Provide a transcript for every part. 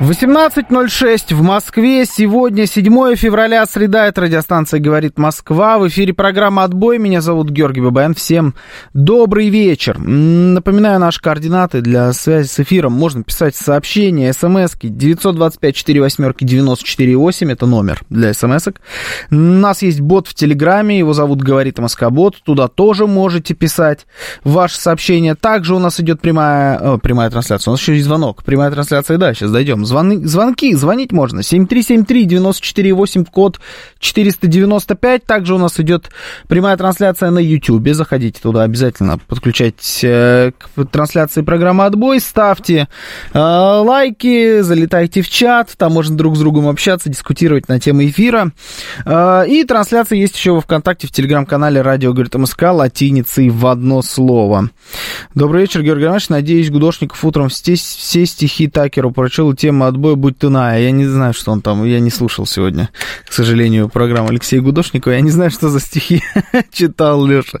18.06 в Москве. Сегодня 7 февраля, среда. Это радиостанция «Говорит Москва». В эфире программа «Отбой». Меня зовут Георгий Бабаян. Всем добрый вечер. Напоминаю наши координаты для связи с эфиром. Можно писать сообщения, смски 925-48-94-8. Это номер для смс-ок. У нас есть бот в Телеграме. Его зовут «Говорит Москобот». Туда тоже можете писать ваши сообщения. Также у нас идет прямая, о, прямая трансляция. У нас еще есть звонок. Прямая трансляция, да, сейчас дойдем. Звоны, звонки, звонить можно. 7373-94-8, код 495. Также у нас идет прямая трансляция на YouTube. Заходите туда обязательно, подключайтесь э, к трансляции программы «Отбой», ставьте э, лайки, залетайте в чат, там можно друг с другом общаться, дискутировать на темы эфира. Э, и трансляция есть еще во ВКонтакте, в Телеграм-канале «Радио говорит МСК» латиницей в одно слово. Добрый вечер, Георгий Иванович. Надеюсь, Гудошников утром все, все стихи Такеру прочел, тема отбоя будь ты. Я не знаю, что он там, я не слушал сегодня, к сожалению, программу Алексея Гудошникова. Я не знаю, что за стихи читал Леша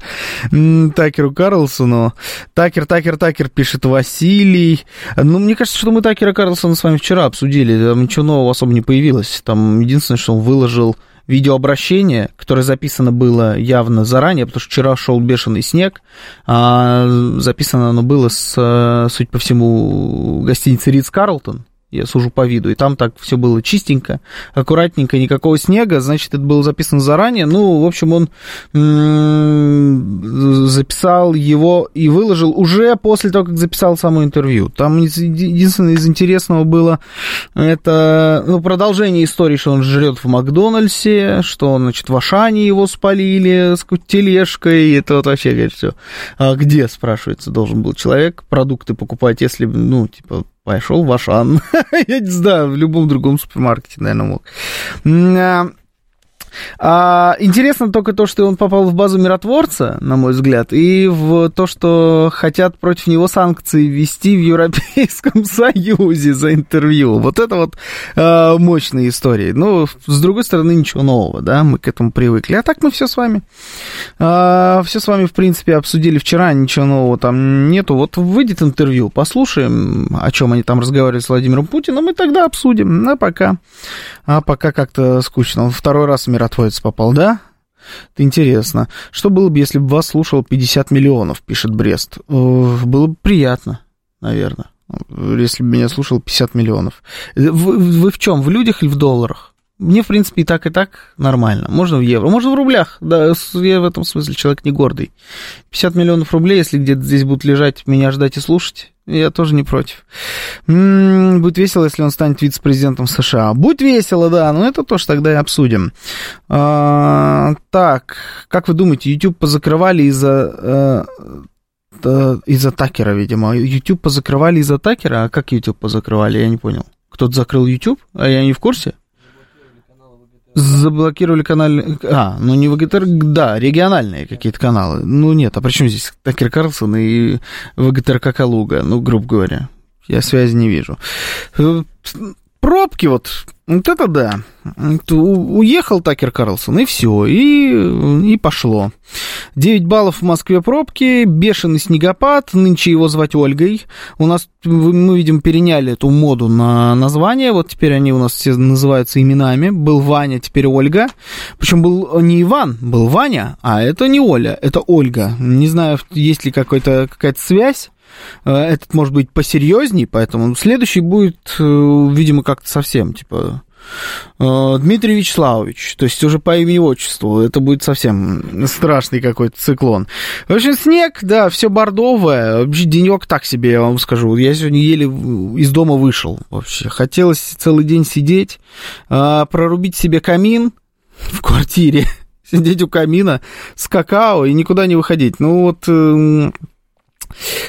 Такеру Карлсону. Такер, Такер, Такер пишет Василий. Ну, мне кажется, что мы Такера Карлсона с вами вчера обсудили. Там ничего нового особо не появилось. Там единственное, что он выложил видеообращение, которое записано было явно заранее, потому что вчера шел бешеный снег, а записано оно было с, судя по всему, гостиницы Ридс Карлтон, я сужу по виду, и там так все было чистенько, аккуратненько, никакого снега, значит, это было записано заранее. Ну, в общем, он записал его и выложил уже после того, как записал само интервью. Там единственное из интересного было это ну, продолжение истории, что он жрет в Макдональдсе, что, значит, в Ашане его спалили с тележкой, это вот вообще, говорит, все. А где, спрашивается, должен был человек продукты покупать, если, ну, типа, пошел в Ашан. Я не знаю, в любом другом супермаркете, наверное, мог. А, интересно только то, что он попал в базу миротворца, на мой взгляд, и в то, что хотят против него санкции ввести в Европейском Союзе за интервью. Вот это вот а, мощные истории. Ну, с другой стороны, ничего нового, да, мы к этому привыкли. А так мы все с вами. А, все с вами, в принципе, обсудили вчера, ничего нового там нету. Вот выйдет интервью, послушаем, о чем они там разговаривали с Владимиром Путиным, и тогда обсудим. А пока, а пока как-то скучно. Второй раз в миротворец попал, да? Это интересно. Что было бы, если бы вас слушал 50 миллионов, пишет Брест? Было бы приятно, наверное, если бы меня слушал 50 миллионов. Вы, вы в чем? В людях или в долларах? Мне, в принципе, и так, и так нормально. Можно в евро, можно в рублях. Да, я в этом смысле человек не гордый. 50 миллионов рублей, если где-то здесь будут лежать, меня ждать и слушать, я тоже не против. М-м, будет весело, если он станет вице-президентом США. Будет весело, да, но это тоже тогда и обсудим. А, так, как вы думаете, YouTube позакрывали из-за э, из-за Такера, видимо. YouTube позакрывали из-за Такера? А как YouTube позакрывали? Я не понял. Кто-то закрыл YouTube? А я не в курсе? Заблокировали каналы... А, ну не ВГТР, да, региональные какие-то каналы. Ну нет, а при чем здесь Такер Карлсон и ВГТРК Калуга? Ну, грубо говоря, я связи не вижу. Пробки вот, вот это да. Уехал Такер Карлсон, и все, и, и пошло. 9 баллов в Москве пробки, бешеный снегопад, нынче его звать Ольгой. У нас, мы видим, переняли эту моду на название, вот теперь они у нас все называются именами. Был Ваня, теперь Ольга. Причем был не Иван, был Ваня, а это не Оля, это Ольга. Не знаю, есть ли какая-то связь. Этот может быть посерьезней, поэтому следующий будет, видимо, как-то совсем, типа, Дмитрий Вячеславович, то есть уже по имени-отчеству, это будет совсем страшный какой-то циклон. В общем, снег, да, все бордовое, вообще денек так себе, я вам скажу. Я сегодня еле из дома вышел вообще. Хотелось целый день сидеть, прорубить себе камин в квартире, сидеть у камина с какао и никуда не выходить. Ну вот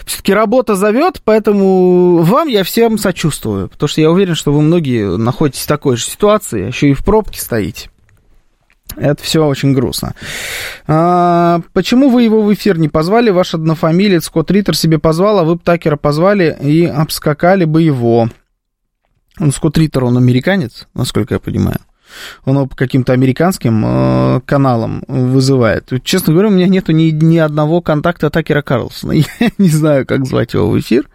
Все-таки работа зовет, поэтому вам я всем сочувствую, потому что я уверен, что вы многие находитесь в такой же ситуации, еще и в пробке стоите. Это все очень грустно. А, почему вы его в эфир не позвали? Ваш однофамилец Скотт Риттер себе позвал, а вы бы позвали и обскакали бы его. Он Скотт Риттер, он американец, насколько я понимаю он его по каким-то американским э, каналам вызывает. Честно говоря, у меня нету ни, ни одного контакта Такера Карлсона. Я не знаю, как звать его в эфир.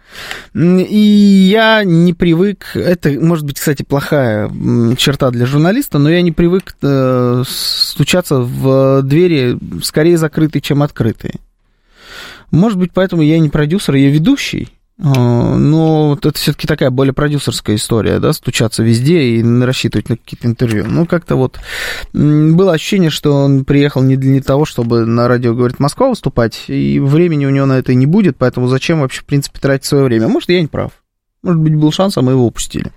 И я не привык... Это, может быть, кстати, плохая черта для журналиста, но я не привык э, стучаться в двери скорее закрытые, чем открытые. Может быть, поэтому я не продюсер, я ведущий. Но это все-таки такая более продюсерская история, да, стучаться везде и рассчитывать на какие-то интервью. Ну, как-то вот было ощущение, что он приехал не для того, чтобы на радио «Говорит Москва» выступать, и времени у него на это не будет, поэтому зачем вообще, в принципе, тратить свое время? Может, я не прав. Может быть, был шанс, а мы его упустили.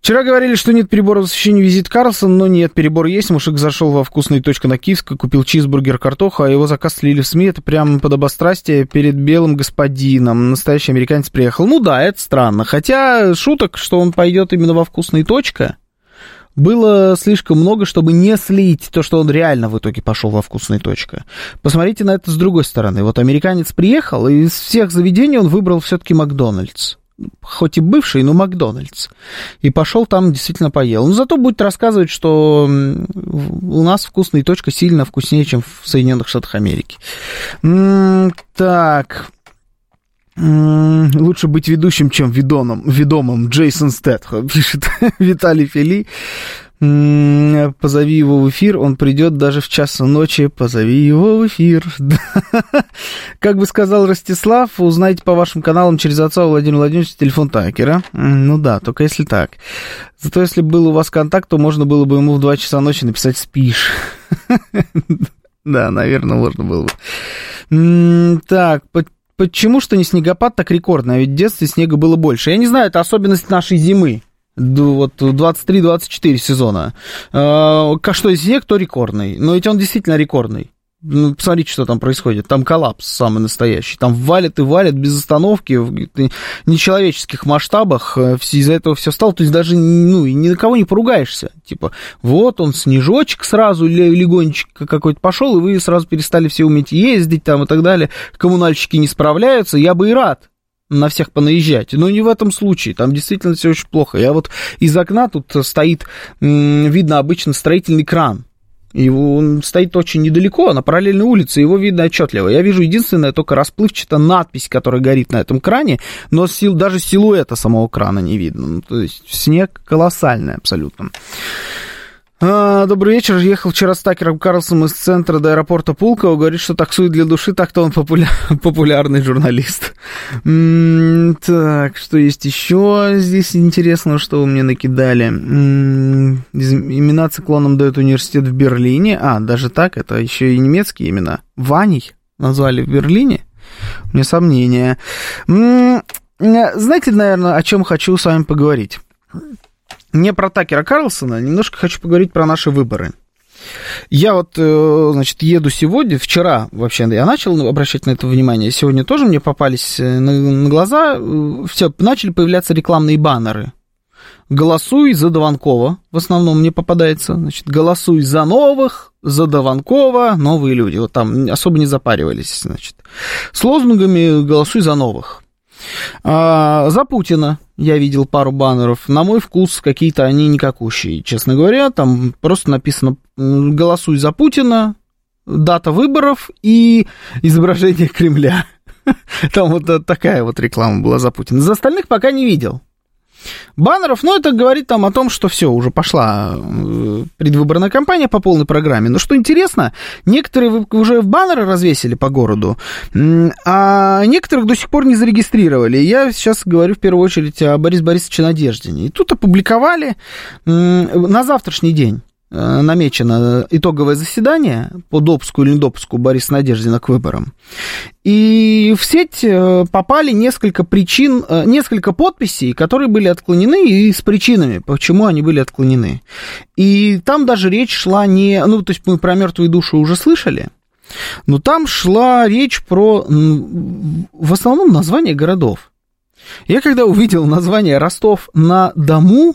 Вчера говорили, что нет перебора в освещении визит Карлсон, но нет, перебор есть. Мужик зашел во вкусную точку на Киевской, купил чизбургер картоха, а его заказ слили в СМИ. Это прямо подобострастие перед белым господином. Настоящий американец приехал. Ну да, это странно. Хотя шуток, что он пойдет именно во вкусную точка, было слишком много, чтобы не слить то, что он реально в итоге пошел во вкусную точка. Посмотрите на это с другой стороны. Вот американец приехал, и из всех заведений он выбрал все-таки Макдональдс хоть и бывший, но Макдональдс. И пошел там, действительно поел. Но зато будет рассказывать, что у нас вкусная точка сильно вкуснее, чем в Соединенных Штатах Америки. Так. Лучше быть ведущим, чем ведоном, ведомым. Джейсон Стэтхо, пишет Виталий Фили. Позови его в эфир, он придет даже в час ночи. Позови его в эфир. Как бы сказал Ростислав, узнайте по вашим каналам через отца Владимира Владимировича телефон Такера. Ну да, только если так. Зато если был у вас контакт, то можно было бы ему в 2 часа ночи написать «спишь». Да, наверное, можно было бы. Так, почему что не снегопад так рекордный? А ведь в детстве снега было больше. Я не знаю, это особенность нашей зимы вот 23-24 сезона. Э, что из них, кто рекордный. Но ведь он действительно рекордный. Ну, посмотрите, что там происходит. Там коллапс самый настоящий. Там валят и валят без остановки в нечеловеческих масштабах. Э, из-за этого все стало. То есть даже ну, ни на кого не поругаешься. Типа, вот он, снежочек сразу легонечко какой-то пошел, и вы сразу перестали все уметь ездить там и так далее. Коммунальщики не справляются. Я бы и рад на всех понаезжать. Но не в этом случае, там действительно все очень плохо. Я вот из окна тут стоит, видно обычно строительный кран. И он стоит очень недалеко, на параллельной улице, его видно отчетливо. Я вижу единственное только расплывчатая надпись, которая горит на этом кране, но сил, даже силуэта самого крана не видно. Ну, то есть снег колоссальный абсолютно. А, добрый вечер. Ехал вчера с Такером Карлсом из центра до аэропорта Пулково. Говорит, что таксует для души, так-то он популя... популярный журналист. Так, что есть еще здесь интересно, что вы мне накидали? Имена циклоном дает университет в Берлине. А, даже так, это еще и немецкие имена. Ваней назвали в Берлине? У меня сомнения. Знаете, наверное, о чем хочу с вами поговорить? Не про Такера Карлсона, немножко хочу поговорить про наши выборы. Я вот, э, значит, еду сегодня, вчера вообще я начал обращать на это внимание, сегодня тоже мне попались э, на, глаза, э, все, начали появляться рекламные баннеры. Голосуй за Дованкова, в основном мне попадается, значит, голосуй за новых, за Дованкова, новые люди, вот там особо не запаривались, значит. С лозунгами голосуй за новых. А, за Путина я видел пару баннеров. На мой вкус какие-то они никакущие, честно говоря. Там просто написано «Голосуй за Путина», дата выборов и изображение Кремля. Там вот такая вот реклама была за Путина. За остальных пока не видел баннеров, ну, это говорит там о том, что все, уже пошла э, предвыборная кампания по полной программе. Но что интересно, некоторые уже в баннеры развесили по городу, а некоторых до сих пор не зарегистрировали. Я сейчас говорю в первую очередь о Борисе Борисовиче Надеждине. И тут опубликовали на завтрашний день намечено итоговое заседание по допуску или недопуску Бориса Надеждина к выборам. И в сеть э, попали несколько причин, э, несколько подписей, которые были отклонены, и с причинами, почему они были отклонены. И там даже речь шла не... Ну, то есть мы про мертвые души уже слышали, Но там шла речь про, в основном, название городов. Я когда увидел название Ростов на Дому,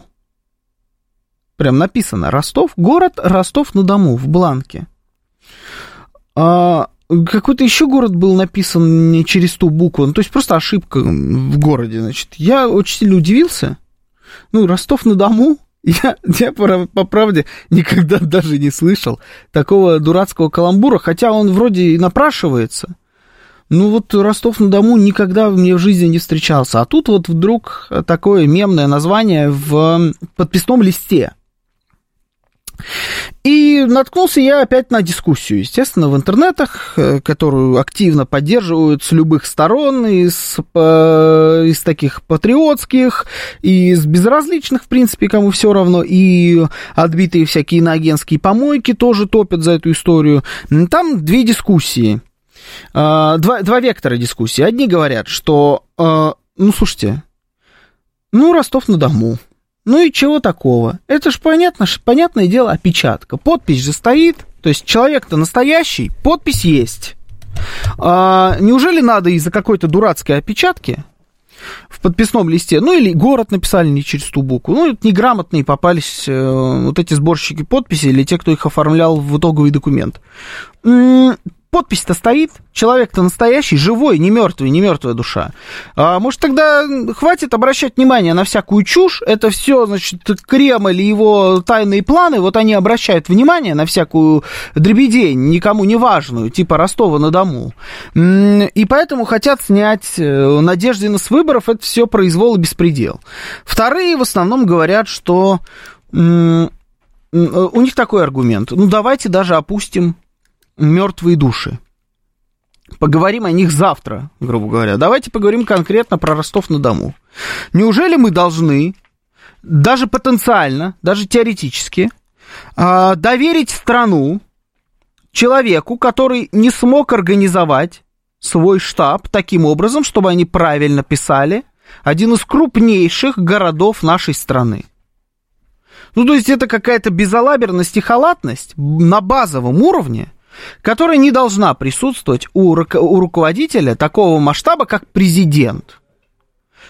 прям написано Ростов, город Ростов на Дому в бланке. А, какой-то еще город был написан не через ту букву, ну, то есть просто ошибка в городе, значит. Я очень сильно удивился. Ну, Ростов на Дому, я, я по, по правде никогда даже не слышал такого дурацкого каламбура, хотя он вроде и напрашивается. Ну вот Ростов-на-Дому никогда мне в жизни не встречался. А тут вот вдруг такое мемное название в подписном листе. И наткнулся я опять на дискуссию, естественно, в интернетах, э, которую активно поддерживают с любых сторон, из, из таких патриотских, из безразличных, в принципе, кому все равно, и отбитые всякие иноагентские помойки тоже топят за эту историю. Там две дискуссии, а, два, два вектора дискуссии. Одни говорят, что, а, ну, слушайте, ну, Ростов-на-Дому, ну и чего такого? Это ж понятно, понятное дело, опечатка. Подпись же стоит, то есть человек-то настоящий, подпись есть. А, неужели надо из-за какой-то дурацкой опечатки в подписном листе, ну или город написали не через ту букву, ну неграмотные попались э, вот эти сборщики подписей или те, кто их оформлял в итоговый документ подпись-то стоит, человек-то настоящий, живой, не мертвый, не мертвая душа. А, может, тогда хватит обращать внимание на всякую чушь, это все, значит, Кремль и его тайные планы, вот они обращают внимание на всякую дребедень, никому не важную, типа Ростова-на-Дому. И поэтому хотят снять э, надежды с выборов, это все произвол и беспредел. Вторые в основном говорят, что у них такой аргумент. Ну, давайте даже опустим мертвые души. Поговорим о них завтра, грубо говоря. Давайте поговорим конкретно про Ростов-на-Дому. Неужели мы должны, даже потенциально, даже теоретически, а, доверить страну человеку, который не смог организовать свой штаб таким образом, чтобы они правильно писали один из крупнейших городов нашей страны. Ну, то есть это какая-то безалаберность и халатность на базовом уровне, которая не должна присутствовать у, у руководителя такого масштаба, как президент.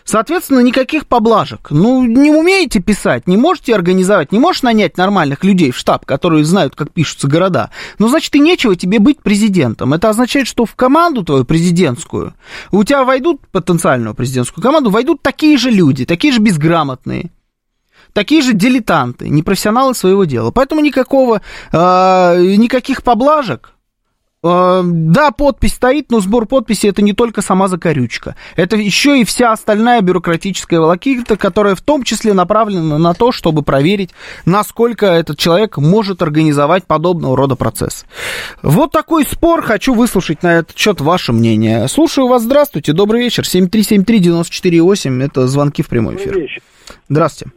Соответственно, никаких поблажек. Ну, не умеете писать, не можете организовать, не можешь нанять нормальных людей в штаб, которые знают, как пишутся города. Ну, значит, и нечего тебе быть президентом. Это означает, что в команду твою президентскую, у тебя войдут, потенциальную президентскую команду, войдут такие же люди, такие же безграмотные, такие же дилетанты, непрофессионалы своего дела. Поэтому никакого, э, никаких поблажек. Э, да, подпись стоит, но сбор подписи это не только сама закорючка. Это еще и вся остальная бюрократическая волокита, которая в том числе направлена на то, чтобы проверить, насколько этот человек может организовать подобного рода процесс. Вот такой спор. Хочу выслушать на этот счет ваше мнение. Слушаю вас. Здравствуйте. Добрый вечер. 7373-94-8. Это звонки в прямой эфир. Здравствуйте.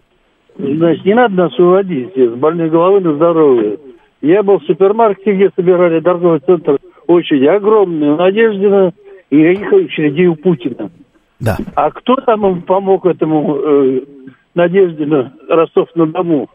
Значит, не надо нас уводить с больной головы на здоровье. Я был в супермаркете, где собирали торговый центр, очереди огромные, у Надеждина и никаких очередей у Путина. Да. А кто там помог этому э, Надеждину Ростов-на-Дому?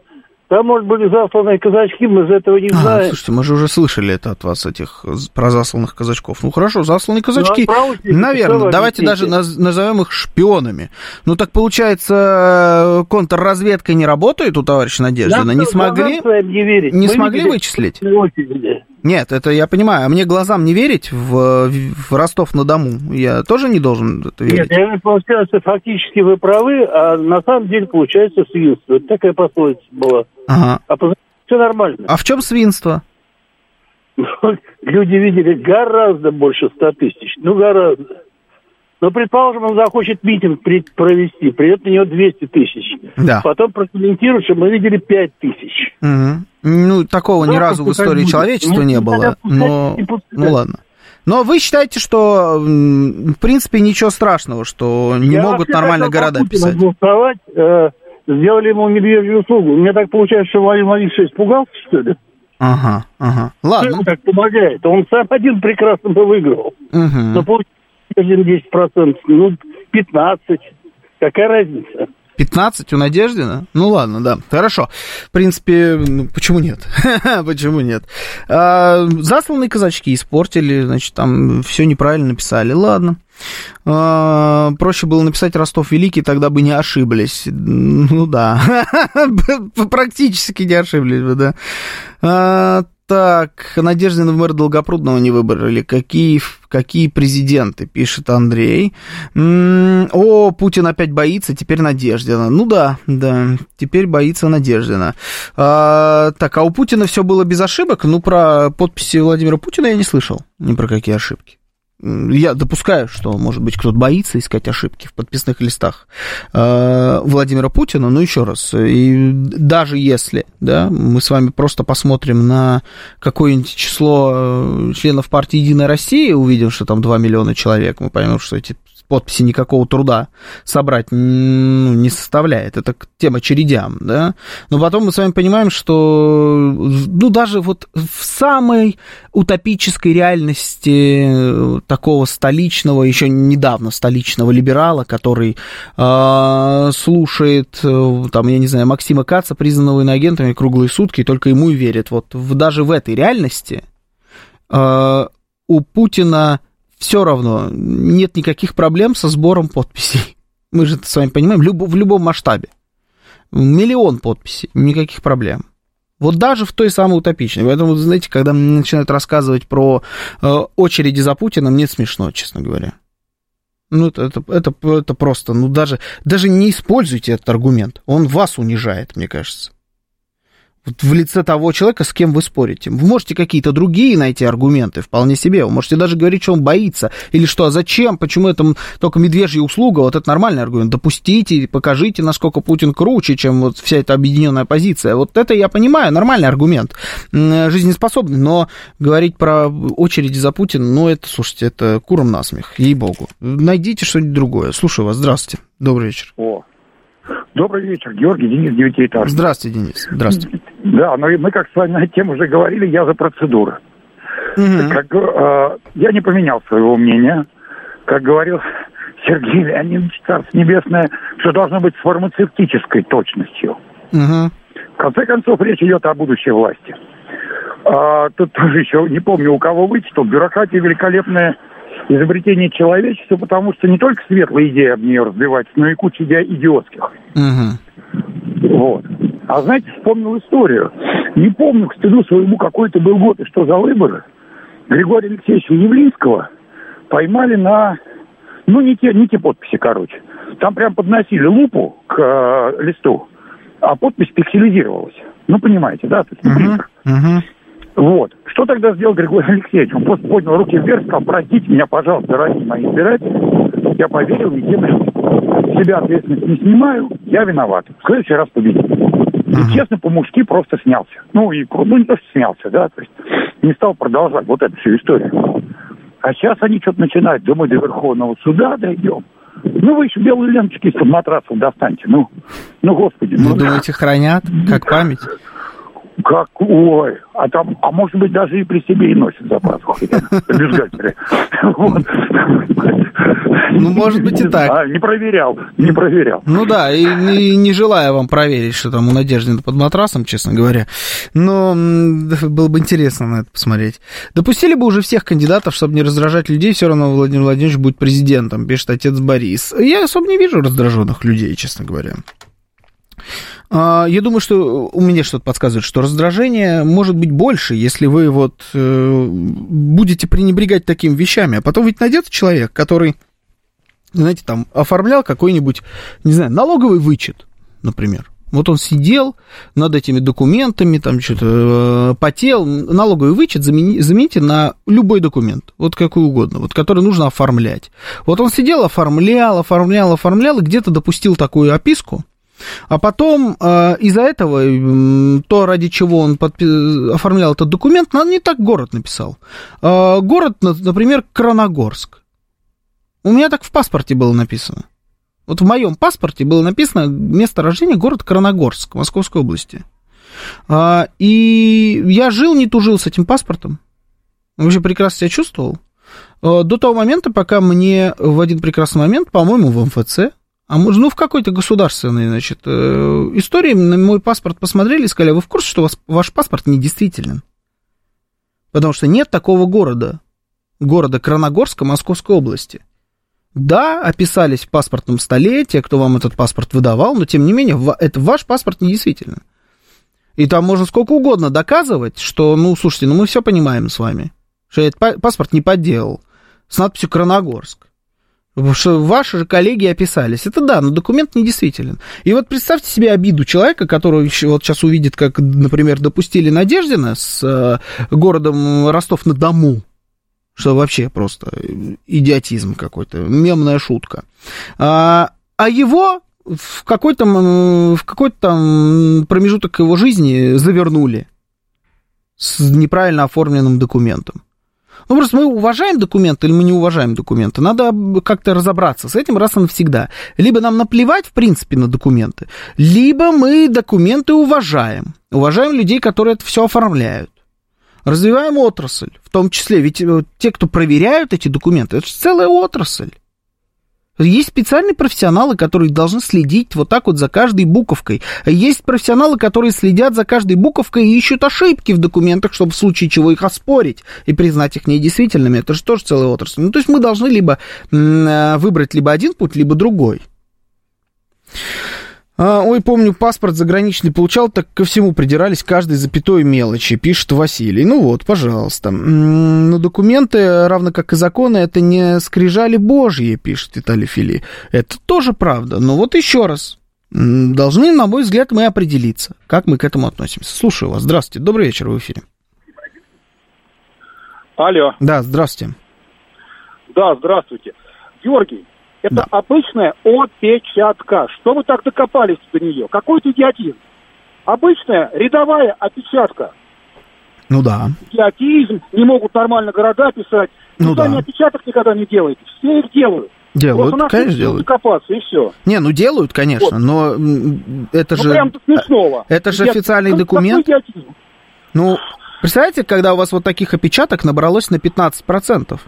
Там, может, были засланные казачки, мы из этого не а, знаем. Слушайте, мы же уже слышали это от вас, этих, про засланных казачков. Ну, хорошо, засланные ну, казачки, ну, наверное, давайте даже наз, назовем их шпионами. Ну, так получается, контрразведка не работает у товарища Надеждина? Не смогли, не, не смогли вычислить? Нет, это я понимаю. А мне глазам не верить в, в Ростов-на-Дому? Я тоже не должен это верить? Нет, я получается, фактически вы правы, а на самом деле получается свинство. Это такая пословица была. Ага. А все нормально. А в чем свинство? Люди видели гораздо больше ста тысяч. Ну, гораздо. Но, предположим, он захочет митинг провести, придет на него 200 тысяч. Да. Потом прокомментирует, что мы видели 5 тысяч. Угу. Ну, такого ни разу в истории человечества не было. Но, ну ладно. Но вы считаете, что, в принципе, ничего страшного, что не Я могут нормально города писать? Голосовать, э, сделали ему медвежью услугу. Мне так получается, что Владимир Владимирович испугался, что ли? Ага, ага. Ладно. Что так помогает? Он сам один прекрасно бы выиграл. Угу. Но получается 10%, ну, 15%. Какая разница? 15 у Надеждина? Ну ладно, да, хорошо. В принципе, ну, почему нет? почему нет? А, засланные казачки испортили, значит, там все неправильно написали. Ладно. А, проще было написать Ростов Великий, тогда бы не ошиблись. Ну да, практически не ошиблись бы, да. А, так, Надеждина в мэр Долгопрудного не выбрали. Какие, какие президенты, пишет Андрей. М-м, о, Путин опять боится, теперь Надеждина. Ну да, да, теперь боится Надеждина. А, так, а у Путина все было без ошибок? Ну, про подписи Владимира Путина я не слышал. Ни про какие ошибки я допускаю, что, может быть, кто-то боится искать ошибки в подписных листах э, Владимира Путина, но еще раз, и даже если да, мы с вами просто посмотрим на какое-нибудь число э, членов партии «Единая Россия», увидим, что там 2 миллиона человек, мы поймем, что эти подписи никакого труда собрать ну, не составляет. Это тема чередям, да. Но потом мы с вами понимаем, что ну, даже вот в самой утопической реальности э, такого столичного, еще недавно столичного либерала, который э, слушает, там, я не знаю, Максима Каца, признанного иноагентами, круглые сутки, и только ему и верит. Вот в, даже в этой реальности э, у Путина все равно нет никаких проблем со сбором подписей. Мы же это с вами понимаем, в любом масштабе. Миллион подписей, никаких проблем. Вот даже в той самой утопичной. Поэтому, знаете, когда мне начинают рассказывать про э, очереди за Путиным, мне смешно, честно говоря. Ну, это, это, это, это просто, ну, даже, даже не используйте этот аргумент. Он вас унижает, мне кажется в лице того человека, с кем вы спорите. Вы можете какие-то другие найти аргументы, вполне себе. Вы можете даже говорить, что он боится. Или что, а зачем, почему это только медвежья услуга, вот это нормальный аргумент. Допустите, покажите, насколько Путин круче, чем вот вся эта объединенная позиция. Вот это я понимаю, нормальный аргумент, жизнеспособный. Но говорить про очереди за Путина, ну это, слушайте, это куром насмех, ей-богу. Найдите что-нибудь другое. Слушаю вас, здравствуйте. Добрый вечер. О, Добрый вечер, Георгий, Денис, девятиэтажный. Здравствуйте, Денис. Здравствуйте. Да, но мы как с вами на тему уже говорили, я за процедуры. Угу. Как, э, я не поменял своего мнения. Как говорил Сергей Леонидович, Царство Небесное, что должно быть с фармацевтической точностью. Угу. В конце концов, речь идет о будущей власти. А, тут тоже еще не помню, у кого вычитал. Бюрократия великолепная изобретение человечества, потому что не только светлые идеи об нее разбиваются, но и куча идиотских. Угу. Вот. А знаете, вспомнил историю. Не помню, к стыду своему, какой это был год и что за выборы. Григория Алексеевича Явлинского поймали на... Ну, не те, не те подписи, короче. Там прям подносили лупу к э, листу, а подпись пикселизировалась. Ну, понимаете, да? То есть, uh-huh. Uh-huh. Вот. Что тогда сделал Григорий Алексеевич? Он просто поднял руки вверх, сказал, простите меня, пожалуйста, дорогие мои избиратели, я поверил, не тем себя ответственность не снимаю, я виноват. В следующий раз победим. И честно, по-мужски просто снялся. Ну, и, ну, не то, что снялся, да, то есть не стал продолжать вот эту всю историю. А сейчас они что-то начинают, думаю, до Верховного суда дойдем. Ну, вы еще белые ленточки из-под матрасов достаньте. Ну, ну, господи. Вы ну, думаете, хранят, как память? Как, ой, а там, а может быть, даже и при себе и носит за пазухой. Ну, может быть, и так. Не проверял, не проверял. Ну да, и не желаю вам проверить, что там у Надежды под матрасом, честно говоря. Но было бы интересно на это посмотреть. Допустили бы уже всех кандидатов, чтобы не раздражать людей, все равно Владимир Владимирович будет президентом, пишет отец Борис. Я особо не вижу раздраженных людей, честно говоря. А, я думаю, что у меня что-то подсказывает, что раздражение может быть больше, если вы вот э, будете пренебрегать такими вещами. А потом ведь найдется человек, который, знаете, там оформлял какой-нибудь, не знаю, налоговый вычет, например. Вот он сидел над этими документами, там что-то э, потел. Налоговый вычет замени, замените на любой документ, вот какой угодно, вот который нужно оформлять. Вот он сидел, оформлял, оформлял, оформлял, и где-то допустил такую описку, а потом э, из-за этого, э, то, ради чего он подпи- оформлял этот документ, он не так город написал. Э, город, например, Краногорск. У меня так в паспорте было написано. Вот в моем паспорте было написано место рождения город Краногорск, Московской области. А, и я жил, не тужил с этим паспортом. Вообще прекрасно себя чувствовал. А, до того момента, пока мне в один прекрасный момент, по-моему, в МФЦ, А мы, ну, в какой-то государственной, значит, э, истории на мой паспорт посмотрели и сказали, вы в курсе, что вас, ваш паспорт недействителен? Потому что нет такого города, города Краногорска Московской области. Да, описались в паспортном столе те, кто вам этот паспорт выдавал, но тем не менее, это ваш паспорт недействителен. И там можно сколько угодно доказывать, что, ну, слушайте, ну мы все понимаем с вами, что этот паспорт не подделал с надписью Краногорск. Ваши же коллеги описались. Это да, но документ недействителен. И вот представьте себе обиду человека, который вот сейчас увидит, как, например, допустили Надеждина с э, городом Ростов-на-Дому. Что вообще просто идиотизм какой-то, мемная шутка. А, а его в какой-то, в какой-то там промежуток его жизни завернули с неправильно оформленным документом. Ну, просто мы уважаем документы или мы не уважаем документы. Надо как-то разобраться с этим раз и навсегда. Либо нам наплевать, в принципе, на документы, либо мы документы уважаем. Уважаем людей, которые это все оформляют. Развиваем отрасль, в том числе. Ведь э, те, кто проверяют эти документы, это же целая отрасль. Есть специальные профессионалы, которые должны следить вот так вот за каждой буковкой. Есть профессионалы, которые следят за каждой буковкой и ищут ошибки в документах, чтобы в случае чего их оспорить и признать их недействительными. Это же тоже целая отрасль. Ну, то есть мы должны либо э, выбрать либо один путь, либо другой. А, ой, помню, паспорт заграничный получал, так ко всему придирались каждой запятой мелочи, пишет Василий. Ну вот, пожалуйста. Но документы, равно как и законы, это не скрижали божьи, пишет Виталий Фили. Это тоже правда. Но вот еще раз. Должны, на мой взгляд, мы определиться, как мы к этому относимся. Слушаю вас. Здравствуйте. Добрый вечер, в эфире. Алло. Да, здравствуйте. Да, здравствуйте. Георгий, это да. обычная опечатка. Что вы так докопались до нее? Какой-то идиотизм. Обычная рядовая опечатка. Ну да. Идиотизм, не могут нормально города писать. Ну Вы да. сами опечаток никогда не делаете. Все их делают. Делают, конечно, делают. Докопаться, и все. Не, ну делают, конечно, вот. но это ну, же... прям смешного. Это же официальный как, документ. Ну, представляете, когда у вас вот таких опечаток набралось на 15%?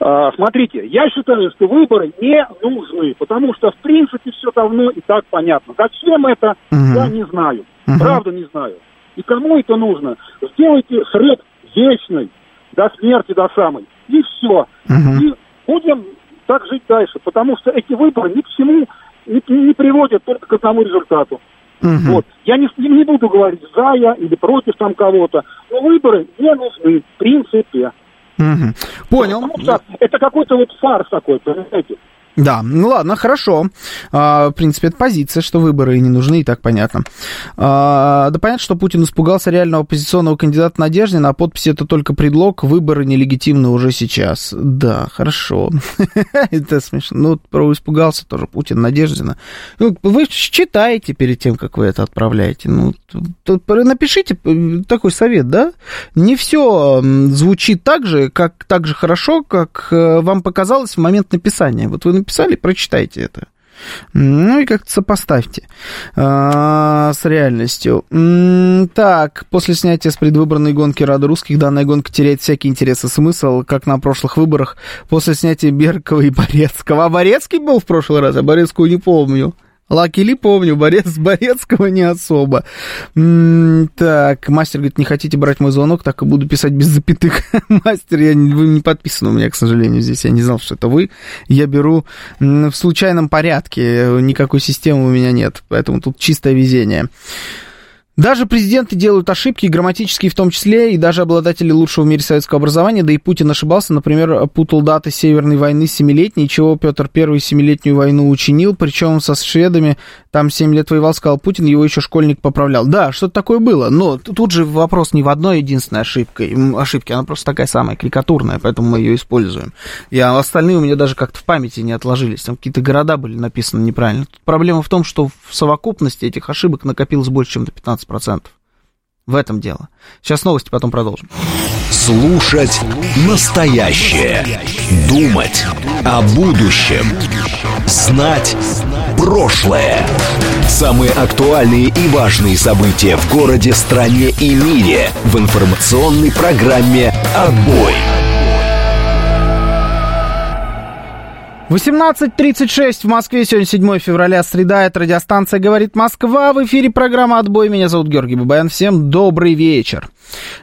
А, смотрите, я считаю, что выборы не нужны, потому что, в принципе, все давно и так понятно. Зачем это, угу. я не знаю. Угу. Правда не знаю. И кому это нужно? Сделайте сред вечный, до смерти, до самой. И все. Угу. И будем так жить дальше, потому что эти выборы ни к чему не, не приводят только к одному результату. Угу. Вот. Я не, не буду говорить за я или против там кого-то, но выборы не нужны в принципе. Угу. Понял. Это какой-то вот фарс такой, понимаете? Да, ну ладно, хорошо. А, в принципе, это позиция, что выборы не нужны, и так понятно. А, да понятно, что Путин испугался реального оппозиционного кандидата Надеждина, а подпись это только предлог, выборы нелегитимны уже сейчас. Да, хорошо. это смешно. Ну, про испугался тоже Путин Надеждина. Ну, вы читаете перед тем, как вы это отправляете. Ну, напишите такой совет, да? Не все звучит так же, как так же хорошо, как э, вам показалось в момент написания. Вот вы написали, прочитайте это. Ну и как-то сопоставьте а, с реальностью. Так, после снятия с предвыборной гонки Рады Русских данная гонка теряет всякий интерес и смысл, как на прошлых выборах после снятия Беркова и Борецкого. А Борецкий был в прошлый раз, а Борецкого не помню. Лакили помню, Борец Борецкого не особо. М-м, так, мастер говорит, не хотите брать мой звонок, так и буду писать без запятых. мастер, я, вы не подписан у меня, к сожалению, здесь. Я не знал, что это вы. Я беру в случайном порядке. Никакой системы у меня нет, поэтому тут чистое везение. Даже президенты делают ошибки, грамматические в том числе, и даже обладатели лучшего в мире советского образования, да и Путин ошибался, например, путал даты Северной войны семилетней, чего Петр I семилетнюю войну учинил, причем со шведами там 7 лет воевал, сказал Путин, его еще школьник поправлял. Да, что-то такое было, но тут же вопрос не в одной единственной ошибке, ошибке, она просто такая самая кликатурная, поэтому мы ее используем. И а остальные у меня даже как-то в памяти не отложились, там какие-то города были написаны неправильно. Тут проблема в том, что в совокупности этих ошибок накопилось больше, чем до 15%. В этом дело. Сейчас новости, потом продолжим. Слушать настоящее. Думать о будущем. Знать прошлое. Самые актуальные и важные события в городе, стране и мире в информационной программе «Отбой». 18.36 в Москве, сегодня 7 февраля, среда, это радиостанция «Говорит Москва», в эфире программа «Отбой», меня зовут Георгий Бабаян, всем добрый вечер.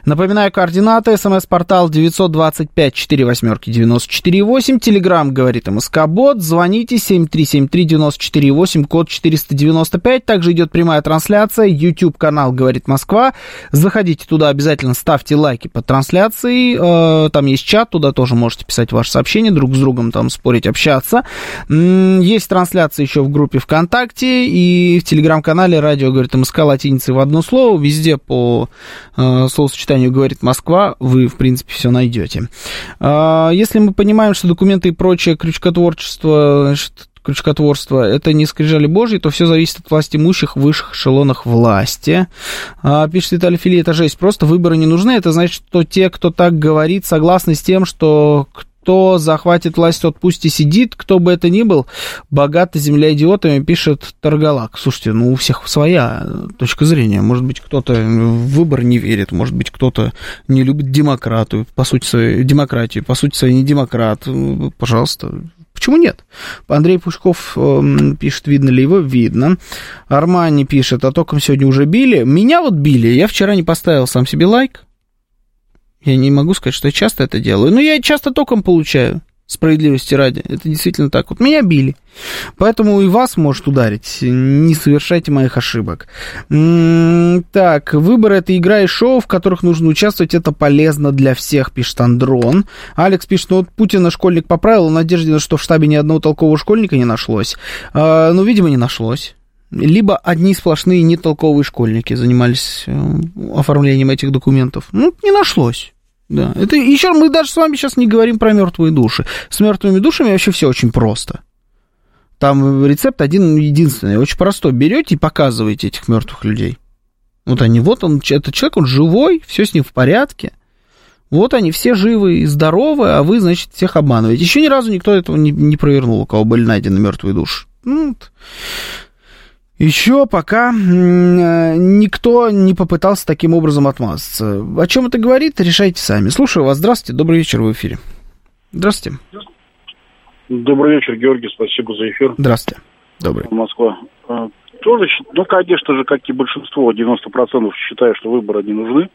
Напоминаю, координаты, смс-портал 925-48-94-8, телеграмм «Говорит МСК-бот», звоните 7373-94-8, код 495, также идет прямая трансляция, YouTube-канал «Говорит Москва», заходите туда, обязательно ставьте лайки под трансляцией, э, там есть чат, туда тоже можете писать ваши сообщения, друг с другом там спорить, общаться. Есть трансляция еще в группе ВКонтакте и в телеграм-канале радио говорит МСК латиницей в одно слово. Везде по э, словосочетанию говорит Москва вы, в принципе, все найдете. Э, если мы понимаем, что документы и прочее крючкотворчество, значит, крючкотворство, это не скрижали Божьи, то все зависит от власти имущих в высших эшелонах власти. А, пишет Виталий Фили, это жесть. Просто выборы не нужны. Это значит, что те, кто так говорит, согласны с тем, что кто захватит власть, тот пусть и сидит, кто бы это ни был, богата земля идиотами, пишет Таргалак. Слушайте, ну у всех своя точка зрения. Может быть, кто-то в выбор не верит, может быть, кто-то не любит демократию, по сути своей, демократию, по сути своей не демократ. Пожалуйста, Почему нет? Андрей Пушков э, пишет, видно ли его? Видно. Армани пишет, а током сегодня уже били. Меня вот били. Я вчера не поставил сам себе лайк. Я не могу сказать, что я часто это делаю, но я часто током получаю. Справедливости ради. Это действительно так. Вот меня били. Поэтому и вас может ударить. Не совершайте моих ошибок. М-м- так, выбор это игра и шоу, в которых нужно участвовать. Это полезно для всех, пишет Андрон. Алекс пишет, ну вот Путина школьник поправил, в надежде, что в штабе ни одного толкового школьника не нашлось. А, ну, видимо, не нашлось. Либо одни сплошные нетолковые школьники занимались э, оформлением этих документов. Ну, не нашлось. Да, это еще мы даже с вами сейчас не говорим про мертвые души. С мертвыми душами вообще все очень просто. Там рецепт один единственный, очень простой. Берете и показываете этих мертвых людей. Вот они, вот он, этот человек, он живой, все с ним в порядке. Вот они все живы и здоровы, а вы, значит, всех обманываете. Еще ни разу никто этого не, не провернул, у кого были найдены мертвые души. Ну. Еще пока никто не попытался таким образом отмазаться. О чем это говорит, решайте сами. Слушаю вас. Здравствуйте, добрый вечер в эфире. Здравствуйте. Добрый вечер, Георгий, спасибо за эфир. Здравствуйте. Добрый. Москва. А, тоже, ну, конечно же, как и большинство, 90% считаю, что выборы не нужны.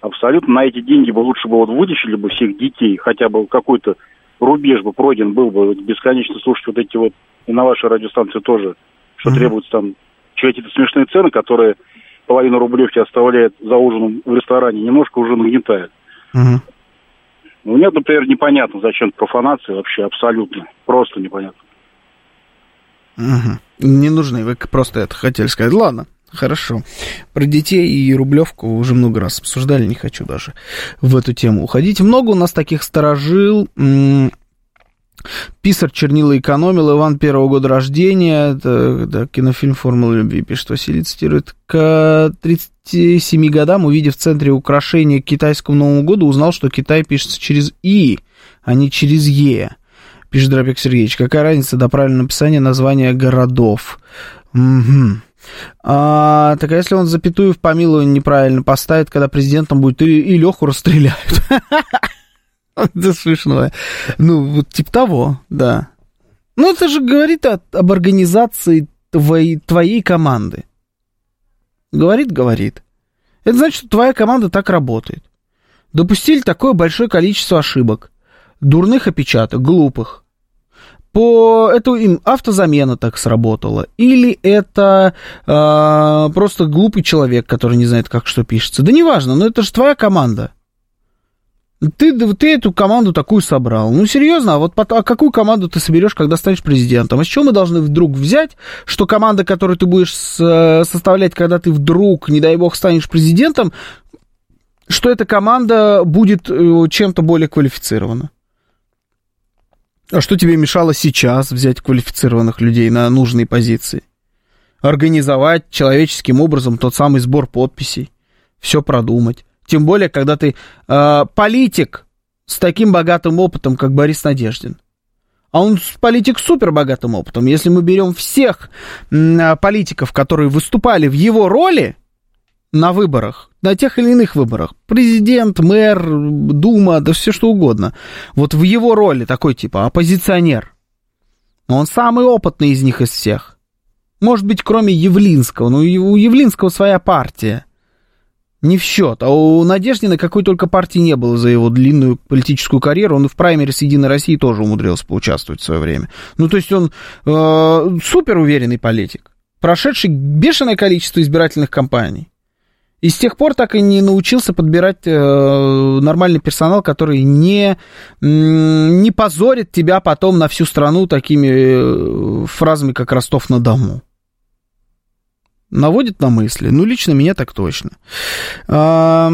Абсолютно. На эти деньги бы лучше бы вот вытащили бы всех детей, хотя бы какой-то рубеж бы пройден был бы, бесконечно слушать вот эти вот, и на вашей радиостанции тоже что mm-hmm. требуется там какие-то смешные цены, которые половину рублевки оставляет за ужином в ресторане, немножко уже нагнетает. Mm-hmm. Мне, например, непонятно, зачем профанация вообще абсолютно. Просто непонятно. Угу. Не нужны, вы просто это хотели сказать. Ладно, хорошо. Про детей и рублевку уже много раз обсуждали, не хочу даже в эту тему уходить. Много у нас таких сторожил. Писар чернила экономил, Иван первого года рождения, это да, кинофильм «Формула любви», пишет Василий, цитирует. К 37 годам, увидев в центре украшения к китайскому Новому году, узнал, что Китай пишется через «и», а не через «е», пишет Дробек Сергеевич. Какая разница до правильного написания названия городов? Угу. А, так а если он запятую в помилование неправильно поставит, когда президентом будет, и, и Леху расстреляют. Это смешное. Ну, вот типа того, да. Ну, это же говорит о, об организации твоей, твоей команды. Говорит, говорит. Это значит, что твоя команда так работает. Допустили такое большое количество ошибок, дурных опечаток, глупых. По это им автозамена так сработала, или это э, просто глупый человек, который не знает, как что пишется. Да неважно, но это же твоя команда. Ты, ты эту команду такую собрал. Ну, серьезно, а вот а какую команду ты соберешь, когда станешь президентом? А с чего мы должны вдруг взять, что команда, которую ты будешь составлять, когда ты вдруг, не дай бог, станешь президентом, что эта команда будет э, чем-то более квалифицирована? А что тебе мешало сейчас взять квалифицированных людей на нужные позиции? Организовать человеческим образом тот самый сбор подписей, все продумать. Тем более, когда ты э, политик с таким богатым опытом, как Борис Надеждин. А он политик с супер богатым опытом. Если мы берем всех э, политиков, которые выступали в его роли на выборах, на тех или иных выборах, президент, мэр, дума, да все что угодно, вот в его роли такой типа оппозиционер, он самый опытный из них из всех. Может быть, кроме Явлинского. Ну, у Явлинского своя партия. Не в счет. А у Надеждина какой только партии не было за его длинную политическую карьеру. Он и в праймере с Единой России тоже умудрился поучаствовать в свое время. Ну, то есть он э, супер уверенный политик, прошедший бешеное количество избирательных кампаний. И с тех пор так и не научился подбирать э, нормальный персонал, который не, не позорит тебя потом на всю страну такими э, фразами, как Ростов-на-Дому наводит на мысли. Ну, лично меня так точно. А,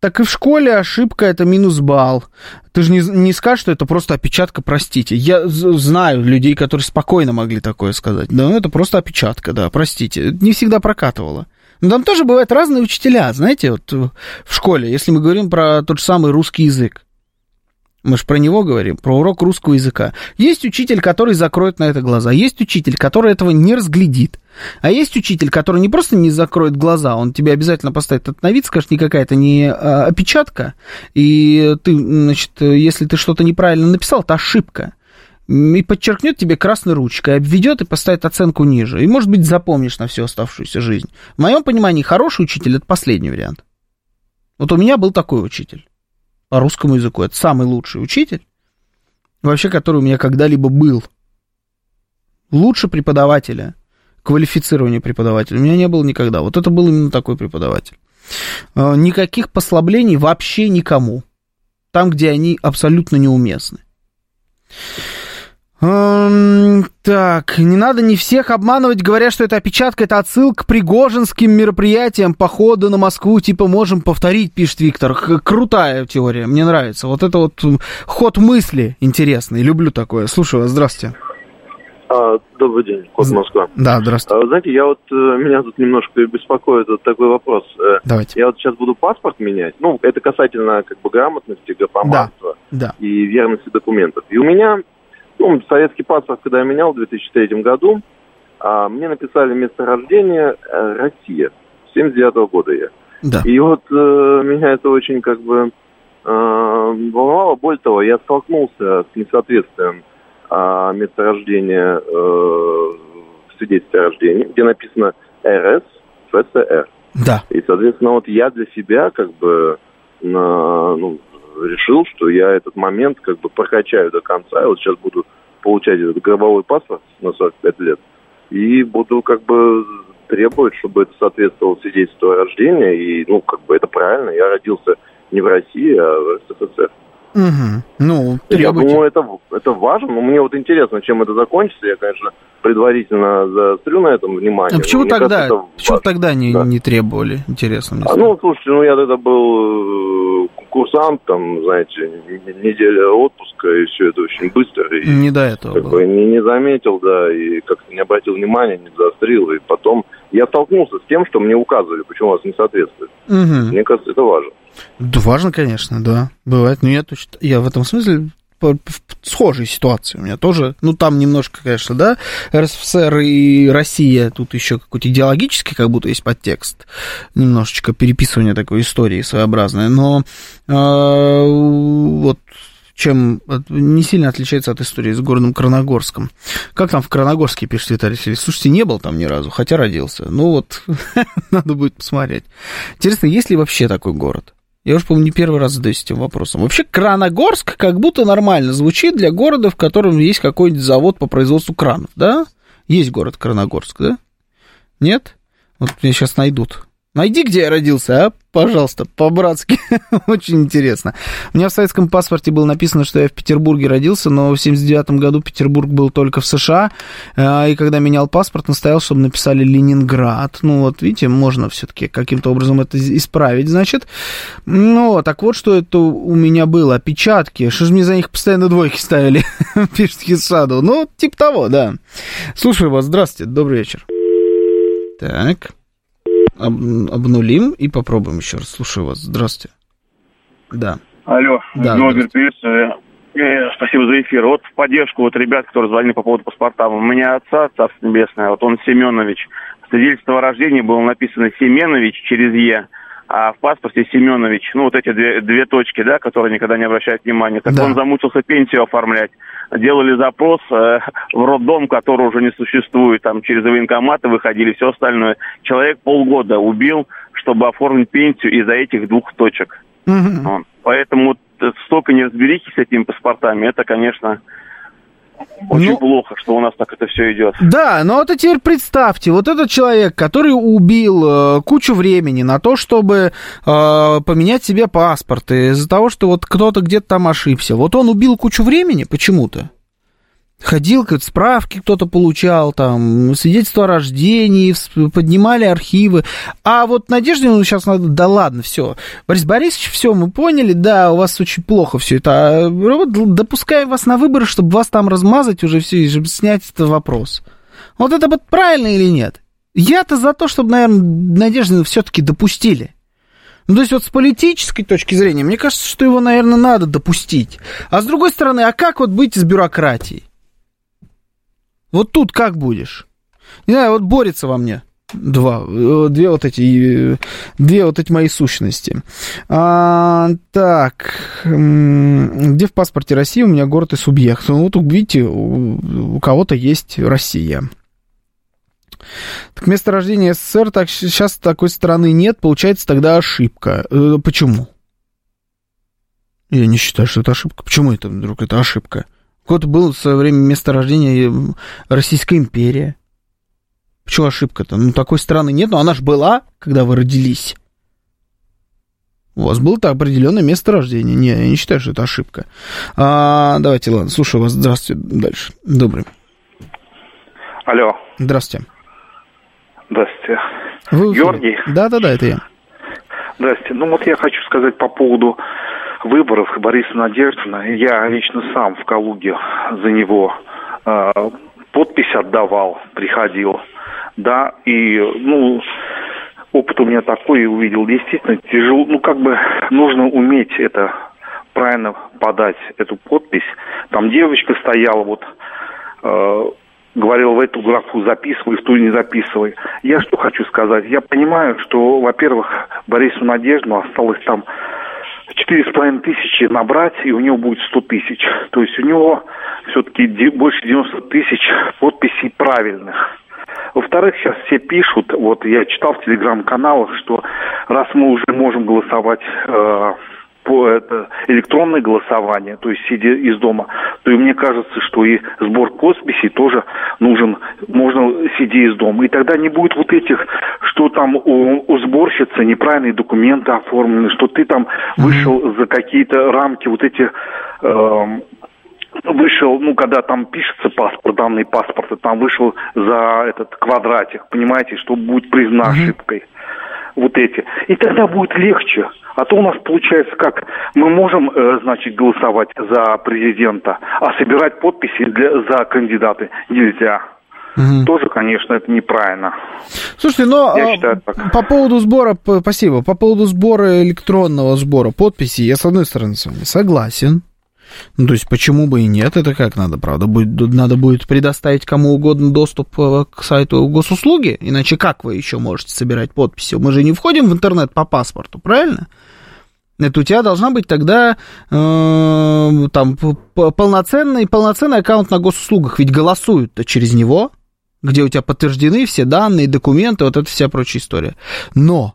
так и в школе ошибка это минус балл. Ты же не, не скажешь, что это просто опечатка, простите. Я знаю людей, которые спокойно могли такое сказать. Да, ну, это просто опечатка, да, простите. Не всегда прокатывало. Но там тоже бывают разные учителя, знаете, вот в школе, если мы говорим про тот же самый русский язык. Мы же про него говорим, про урок русского языка. Есть учитель, который закроет на это глаза. Есть учитель, который этого не разглядит. А есть учитель, который не просто не закроет глаза, он тебе обязательно поставит этот на вид, скажет, никакая это не опечатка, и ты, значит, если ты что-то неправильно написал, это ошибка. И подчеркнет тебе красной ручкой, обведет и поставит оценку ниже. И, может быть, запомнишь на всю оставшуюся жизнь. В моем понимании, хороший учитель – это последний вариант. Вот у меня был такой учитель русскому языку. Это самый лучший учитель, вообще, который у меня когда-либо был. Лучше преподавателя, квалифицирования преподавателя у меня не было никогда. Вот это был именно такой преподаватель. А, никаких послаблений вообще никому. Там, где они абсолютно неуместны. Так, не надо не всех обманывать, говоря, что это опечатка, это отсылка к пригожинским мероприятиям, походы на Москву, типа можем повторить, пишет Виктор. Крутая теория, мне нравится. Вот это вот ход мысли интересный, люблю такое. Слушаю вас, здравствуйте. А, добрый день, Код Москва. Да, здравствуйте. А, знаете, я вот, э, меня тут немножко беспокоит вот такой вопрос. Э, Давайте. Я вот сейчас буду паспорт менять. Ну, это касательно как бы грамотности, грамотства да, да. и верности документов. И у меня ну, советский паспорт, когда я менял в 2003 году, а, мне написали место рождения э, Россия. 79 -го года я. Да. И вот э, меня это очень как бы э, волновало. Более того, я столкнулся с несоответствием э, места рождения э, в свидетельстве о рождении, где написано РС, ФСР. Да. И, соответственно, вот я для себя как бы на, ну, решил, что я этот момент как бы прокачаю до конца. Я вот сейчас буду получать этот гробовой паспорт на 45 лет и буду как бы требовать, чтобы это соответствовало свидетельству о рождении. И, ну, как бы это правильно. Я родился не в России, а в СССР. Угу. Ну, требуйте. Я думаю, это, это важно. Но мне вот интересно, чем это закончится. Я, конечно, предварительно заострю на этом внимание. А почему тогда, почему тогда не, да. не требовали? Интересно мне. А, ну, слушайте, ну я тогда был э, курсант, там, знаете, неделя отпуска, и все это очень быстро. И, не до этого как бы, не, не заметил, да, и как-то не обратил внимания, не заострил. И потом я столкнулся с тем, что мне указывали, почему у вас не соответствует. Угу. Мне кажется, это важно. Да, важно, конечно, да. Бывает. Но я точно. Я в этом смысле схожие ситуации у меня тоже. Ну, там немножко, конечно, да, РСФСР и Россия, тут еще какой-то идеологический как будто есть подтекст. Немножечко переписывание такой истории своеобразное. Но э, вот чем не сильно отличается от истории с городом Краногорском. Как там в Краногорске, пишет Виталий Васильевич? Слушайте, не был там ни разу, хотя родился. Ну вот, надо будет посмотреть. Интересно, есть ли вообще такой город? Я уже, по-моему, не первый раз задаюсь этим вопросом. Вообще, Краногорск как будто нормально звучит для города, в котором есть какой-нибудь завод по производству кранов, да? Есть город Краногорск, да? Нет? Вот меня сейчас найдут. Найди, где я родился, а? Пожалуйста, по-братски. Очень интересно. У меня в советском паспорте было написано, что я в Петербурге родился, но в 79 году Петербург был только в США. А, и когда менял паспорт, настоял, чтобы написали Ленинград. Ну, вот, видите, можно все-таки каким-то образом это исправить, значит. Ну, так вот, что это у меня было. Опечатки. Что же мне за них постоянно двойки ставили? Пишет Хисаду. Ну, типа того, да. Слушаю вас. Здравствуйте. Добрый вечер. Так об, обнулим и попробуем еще раз. Слушаю вас. Здравствуйте. Да. Алло, да, Нобер, приветствую. Э, спасибо за эфир. Вот в поддержку вот ребят, которые звонили по поводу паспорта. У меня отца, Царство Небесное, вот он Семенович. Свидетельство о рождении было написано Семенович через Е. а в паспорте Семенович, ну вот эти две, две точки, да, которые никогда не обращают внимания, так да. он замучился пенсию оформлять. Делали запрос э, в роддом, который уже не существует, там через военкоматы выходили, все остальное. Человек полгода убил, чтобы оформить пенсию из-за этих двух точек. Угу. Вот. Поэтому столько неразберихи с этими паспортами, это, конечно, очень ну, плохо, что у нас так это все идет. Да, но вот теперь представьте, вот этот человек, который убил э, кучу времени на то, чтобы э, поменять себе паспорт, из-за того, что вот кто-то где-то там ошибся. Вот он убил кучу времени почему-то. Ходил, как справки кто-то получал, там, свидетельство о рождении, поднимали архивы. А вот Надежде, ну, сейчас надо, да ладно, все. Борис Борисович, все, мы поняли, да, у вас очень плохо все это. А, допускаем вас на выборы, чтобы вас там размазать уже все, и снять этот вопрос. Вот это вот правильно или нет? Я-то за то, чтобы, наверное, Надежды все-таки допустили. Ну, то есть вот с политической точки зрения, мне кажется, что его, наверное, надо допустить. А с другой стороны, а как вот быть с бюрократией? Вот тут как будешь? Не знаю, вот борется во мне два, э, две вот эти, э, две вот эти мои сущности. А, так, где в паспорте России у меня город и субъект? Ну, вот видите, у, у кого-то есть Россия. Так место рождения СССР, так, сейчас такой страны нет, получается тогда ошибка. Э, почему? Я не считаю, что это ошибка. Почему это вдруг это ошибка? Вот было в свое время место рождения Российская империя. Почему ошибка-то? Ну, такой страны нет, но она же была, когда вы родились. У вас было-то определенное место рождения. Не, я не считаю, что это ошибка. А, давайте, ладно, слушаю вас. Здравствуйте. Дальше. Добрый. Алло. Здравствуйте. Здравствуйте. Вы Георгий? Да-да-да, это я. Здравствуйте. Ну вот я хочу сказать по поводу выборов Бориса Надеждина. Я лично сам в Калуге за него э, подпись отдавал, приходил. Да, и, ну, опыт у меня такой, увидел, действительно тяжело, ну, как бы нужно уметь это правильно подать, эту подпись. Там девочка стояла, вот, э, говорила, в эту графу записывай, в ту не записывай. Я что хочу сказать? Я понимаю, что, во-первых, Борису Надеждину осталось там четыре с половиной тысячи набрать, и у него будет сто тысяч. То есть у него все-таки больше 90 тысяч подписей правильных. Во-вторых, сейчас все пишут, вот я читал в телеграм-каналах, что раз мы уже можем голосовать э, по это электронное голосование, то есть сидя из дома, то и мне кажется, что и сбор подписей тоже нужен, можно сидя из дома. И тогда не будет вот этих, что там у, у сборщицы неправильные документы оформлены, что ты там вышел за какие-то рамки вот эти э, вышел, ну, когда там пишется паспорт, данные паспорта, там вышел за этот квадратик, понимаете, что будет признана ошибкой вот эти. И тогда будет легче. А то у нас получается как, мы можем, э, значит, голосовать за президента, а собирать подписи для, за кандидаты нельзя. Угу. Тоже, конечно, это неправильно. Слушайте, но я а, считаю, так. по поводу сбора, спасибо, по поводу сбора электронного сбора подписей, я с одной стороны с вами согласен. Ну, то есть, почему бы и нет, это как надо, правда? Будет, надо будет предоставить кому угодно доступ э, к сайту госуслуги, иначе как вы еще можете собирать подписи? Мы же не входим в интернет по паспорту, правильно? Это у тебя должна быть тогда э, там полноценный, полноценный аккаунт на госуслугах, ведь голосуют-то через него, где у тебя подтверждены все данные, документы, вот эта вся прочая история. Но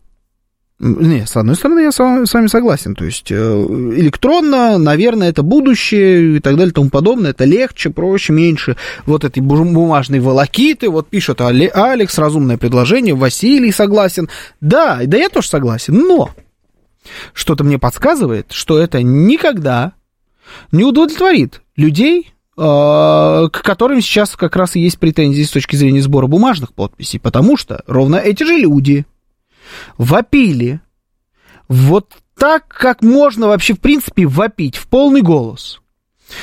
не, с одной стороны, я с вами согласен. То есть э, электронно, наверное, это будущее и так далее и тому подобное. Это легче, проще, меньше вот этой бумажной волокиты. Вот пишет Алекс, разумное предложение, Василий согласен. Да, да я тоже согласен. Но что-то мне подсказывает, что это никогда не удовлетворит людей, э, к которым сейчас как раз и есть претензии с точки зрения сбора бумажных подписей. Потому что ровно эти же люди вопили вот так, как можно вообще, в принципе, вопить в полный голос.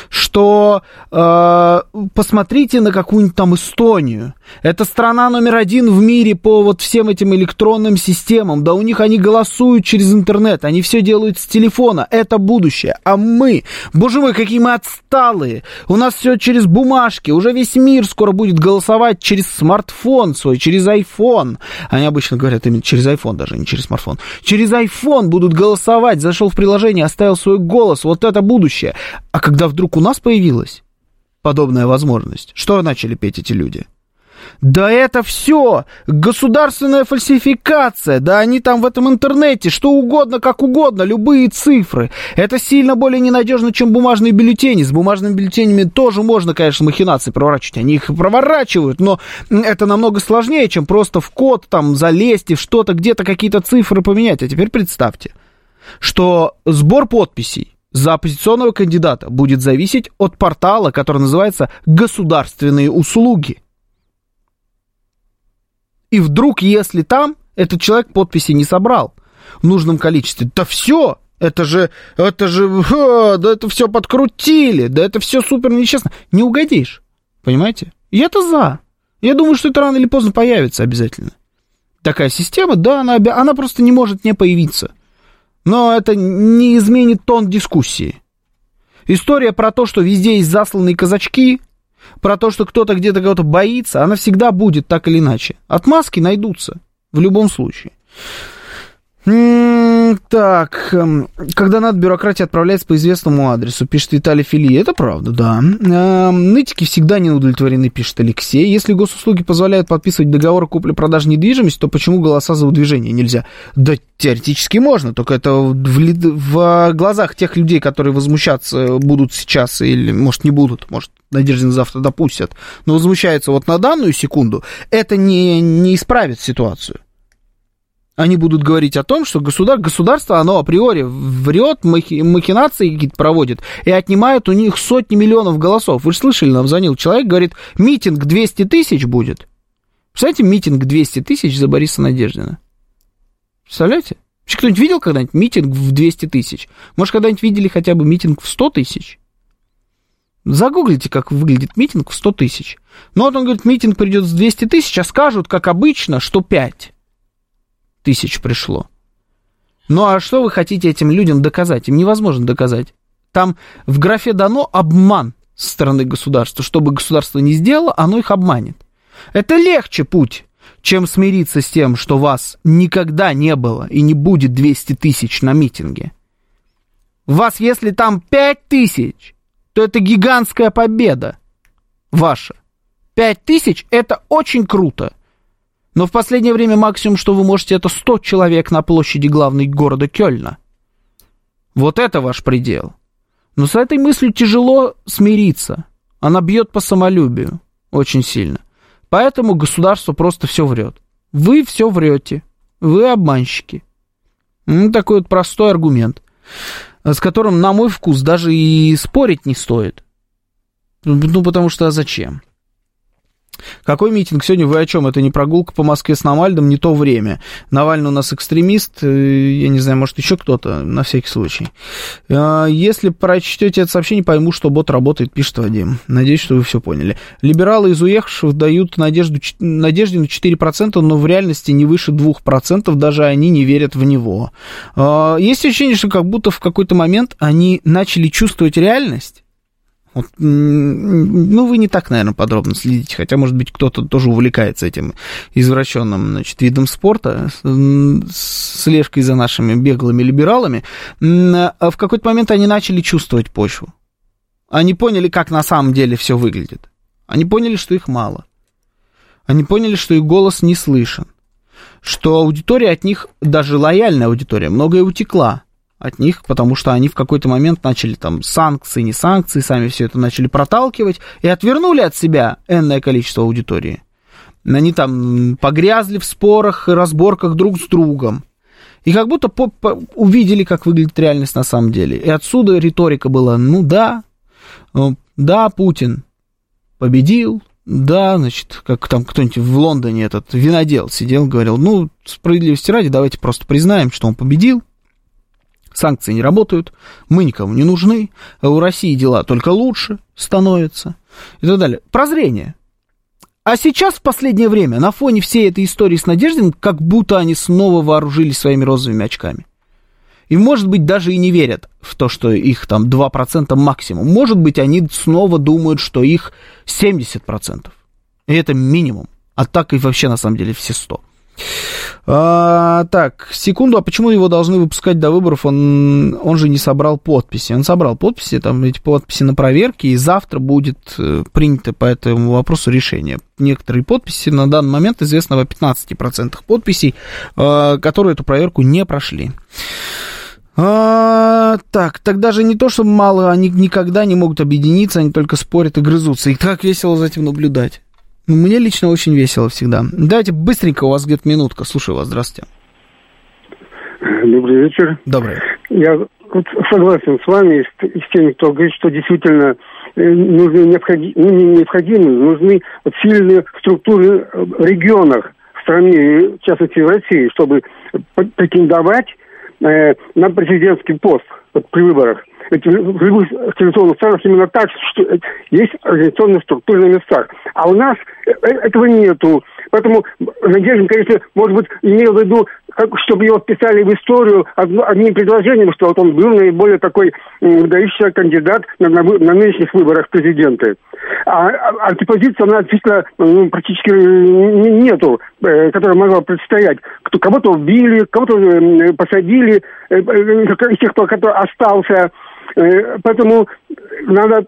Что э, посмотрите на какую-нибудь там Эстонию. Это страна номер один в мире по вот всем этим электронным системам. Да у них они голосуют через интернет, они все делают с телефона. Это будущее. А мы, боже мой, какие мы отсталые. У нас все через бумажки. Уже весь мир скоро будет голосовать через смартфон свой, через iPhone. Они обычно говорят именно через iPhone даже, не через смартфон. Через iPhone будут голосовать. Зашел в приложение, оставил свой голос. Вот это будущее. А когда вдруг у нас появилась подобная возможность, что начали петь эти люди? Да это все государственная фальсификация, да они там в этом интернете, что угодно, как угодно, любые цифры. Это сильно более ненадежно, чем бумажные бюллетени. С бумажными бюллетенями тоже можно, конечно, махинации проворачивать, они их проворачивают, но это намного сложнее, чем просто в код там залезть и что-то, где-то какие-то цифры поменять. А теперь представьте, что сбор подписей за оппозиционного кандидата будет зависеть от портала, который называется «Государственные услуги». И вдруг, если там этот человек подписи не собрал в нужном количестве, да все, это же, это же, да это все подкрутили, да это все супер нечестно. Не угодишь, понимаете? И это за. Я думаю, что это рано или поздно появится обязательно. Такая система, да, она, она просто не может не появиться. Но это не изменит тон дискуссии. История про то, что везде есть засланные казачки, про то, что кто-то где-то кого-то боится, она всегда будет так или иначе. Отмазки найдутся в любом случае. Так, эм, когда надо, бюрократия отправляется по известному адресу, пишет Виталий Фили. Это правда, да. Эм, нытики всегда не удовлетворены, пишет Алексей. Если госуслуги позволяют подписывать договор купли-продажи недвижимости, то почему голоса за удвижение нельзя? Да теоретически можно, только это в, в глазах тех людей, которые возмущаться будут сейчас или, может, не будут, может, Надеждин завтра допустят, но возмущаются вот на данную секунду, это не, не исправит ситуацию они будут говорить о том, что государ, государство, оно априори врет, махи, махинации какие-то проводит и отнимает у них сотни миллионов голосов. Вы же слышали, нам звонил человек, говорит, митинг 200 тысяч будет. Представляете, митинг 200 тысяч за Бориса Надеждина? Представляете? Вообще кто-нибудь видел когда-нибудь митинг в 200 тысяч? Может, когда-нибудь видели хотя бы митинг в 100 тысяч? Загуглите, как выглядит митинг в 100 тысяч. Ну вот он говорит, митинг придет с 200 тысяч, а скажут, как обычно, что 5 тысяч пришло. Ну а что вы хотите этим людям доказать? Им невозможно доказать. Там в графе дано обман со стороны государства. Что бы государство не сделало, оно их обманет. Это легче путь, чем смириться с тем, что вас никогда не было и не будет 200 тысяч на митинге. Вас, если там 5 тысяч, то это гигантская победа ваша. 5 тысяч – это очень круто. Но в последнее время максимум, что вы можете, это 100 человек на площади главной города Кёльна. Вот это ваш предел. Но с этой мыслью тяжело смириться. Она бьет по самолюбию очень сильно. Поэтому государство просто все врет. Вы все врете. Вы обманщики. Ну, такой вот простой аргумент, с которым, на мой вкус, даже и спорить не стоит. Ну, потому что а зачем? Какой митинг сегодня? Вы о чем? Это не прогулка по Москве с Навальным, не то время. Навальный у нас экстремист, э, я не знаю, может, еще кто-то, на всякий случай. Э, если прочтете это сообщение, пойму, что бот работает, пишет Вадим. Надеюсь, что вы все поняли. Либералы из уехавших дают надежду, надежде на 4%, но в реальности не выше 2%, даже они не верят в него. Э, есть ощущение, что как будто в какой-то момент они начали чувствовать реальность, вот, ну, вы не так, наверное, подробно следите, хотя, может быть, кто-то тоже увлекается этим извращенным значит, видом спорта, слежкой за нашими беглыми либералами. А в какой-то момент они начали чувствовать почву. Они поняли, как на самом деле все выглядит. Они поняли, что их мало. Они поняли, что их голос не слышен. Что аудитория от них, даже лояльная аудитория, многое утекла от них, потому что они в какой-то момент начали там санкции, не санкции, сами все это начали проталкивать и отвернули от себя энное количество аудитории. Они там погрязли в спорах и разборках друг с другом. И как будто по, по, увидели, как выглядит реальность на самом деле. И отсюда риторика была, ну да, э, да, Путин победил, да, значит, как там кто-нибудь в Лондоне этот винодел сидел, говорил, ну, справедливости ради, давайте просто признаем, что он победил, санкции не работают, мы никому не нужны, а у России дела только лучше становятся и так далее. Прозрение. А сейчас, в последнее время, на фоне всей этой истории с Надеждиным, как будто они снова вооружились своими розовыми очками. И, может быть, даже и не верят в то, что их там 2% максимум. Может быть, они снова думают, что их 70%. И это минимум. А так и вообще, на самом деле, все 100. А, так, секунду, а почему его должны выпускать до выборов? Он, он же не собрал подписи. Он собрал подписи, там эти подписи на проверке, и завтра будет э, принято по этому вопросу решение. Некоторые подписи на данный момент известно о 15% подписей, э, которые эту проверку не прошли. А, так, тогда же не то, что мало, они никогда не могут объединиться, они только спорят и грызутся. И так весело за этим наблюдать. Ну, мне лично очень весело всегда. Давайте быстренько, у вас где-то минутка. Слушаю вас, здравствуйте. Добрый вечер. Добрый. Я согласен с вами, с, с теми, кто говорит, что действительно э, нужны необходимы, ну, не необходимы, нужны сильные структуры в регионах в стране, в частности в России, чтобы претендовать э, на президентский пост вот, при выборах. Ведь в любых цивилизованных странах именно так, что есть организационные структуры на местах. А у нас э, этого нету. Поэтому Надежда, конечно, может быть, имел в виду, как, чтобы его вписали в историю одним предложением, что вот он был наиболее такой выдающийся кандидат на, на, на нынешних выборах президента. А, а антипозиция, она действительно ну, практически нету, э, которая могла предстоять. Кто, кого-то убили, кого-то э, посадили, э, из тех, кто остался. Э, поэтому надо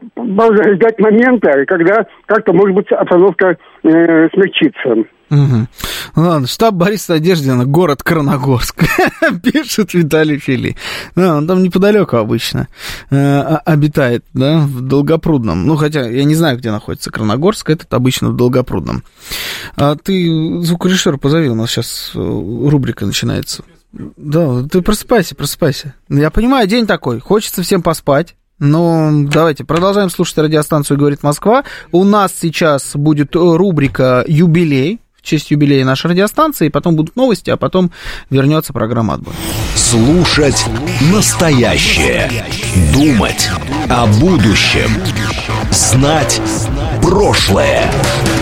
ждать момента, когда как-то, может быть, обстановка э, смягчится. Угу. Ладно, штаб Бориса Надеждина, город Краногорск, пишет Виталий Фили. Да, он там неподалеку обычно э, обитает, да, в Долгопрудном. Ну, хотя я не знаю, где находится Краногорск, этот обычно в Долгопрудном. А ты, звукорежиссер, позови, у нас сейчас э, рубрика начинается. Да, ты просыпайся, просыпайся. Я понимаю, день такой, хочется всем поспать. Ну, давайте продолжаем слушать радиостанцию «Говорит Москва». У нас сейчас будет рубрика «Юбилей», в честь юбилея нашей радиостанции, потом будут новости, а потом вернется программа «Отбой». Слушать настоящее. Думать о будущем. Знать прошлое.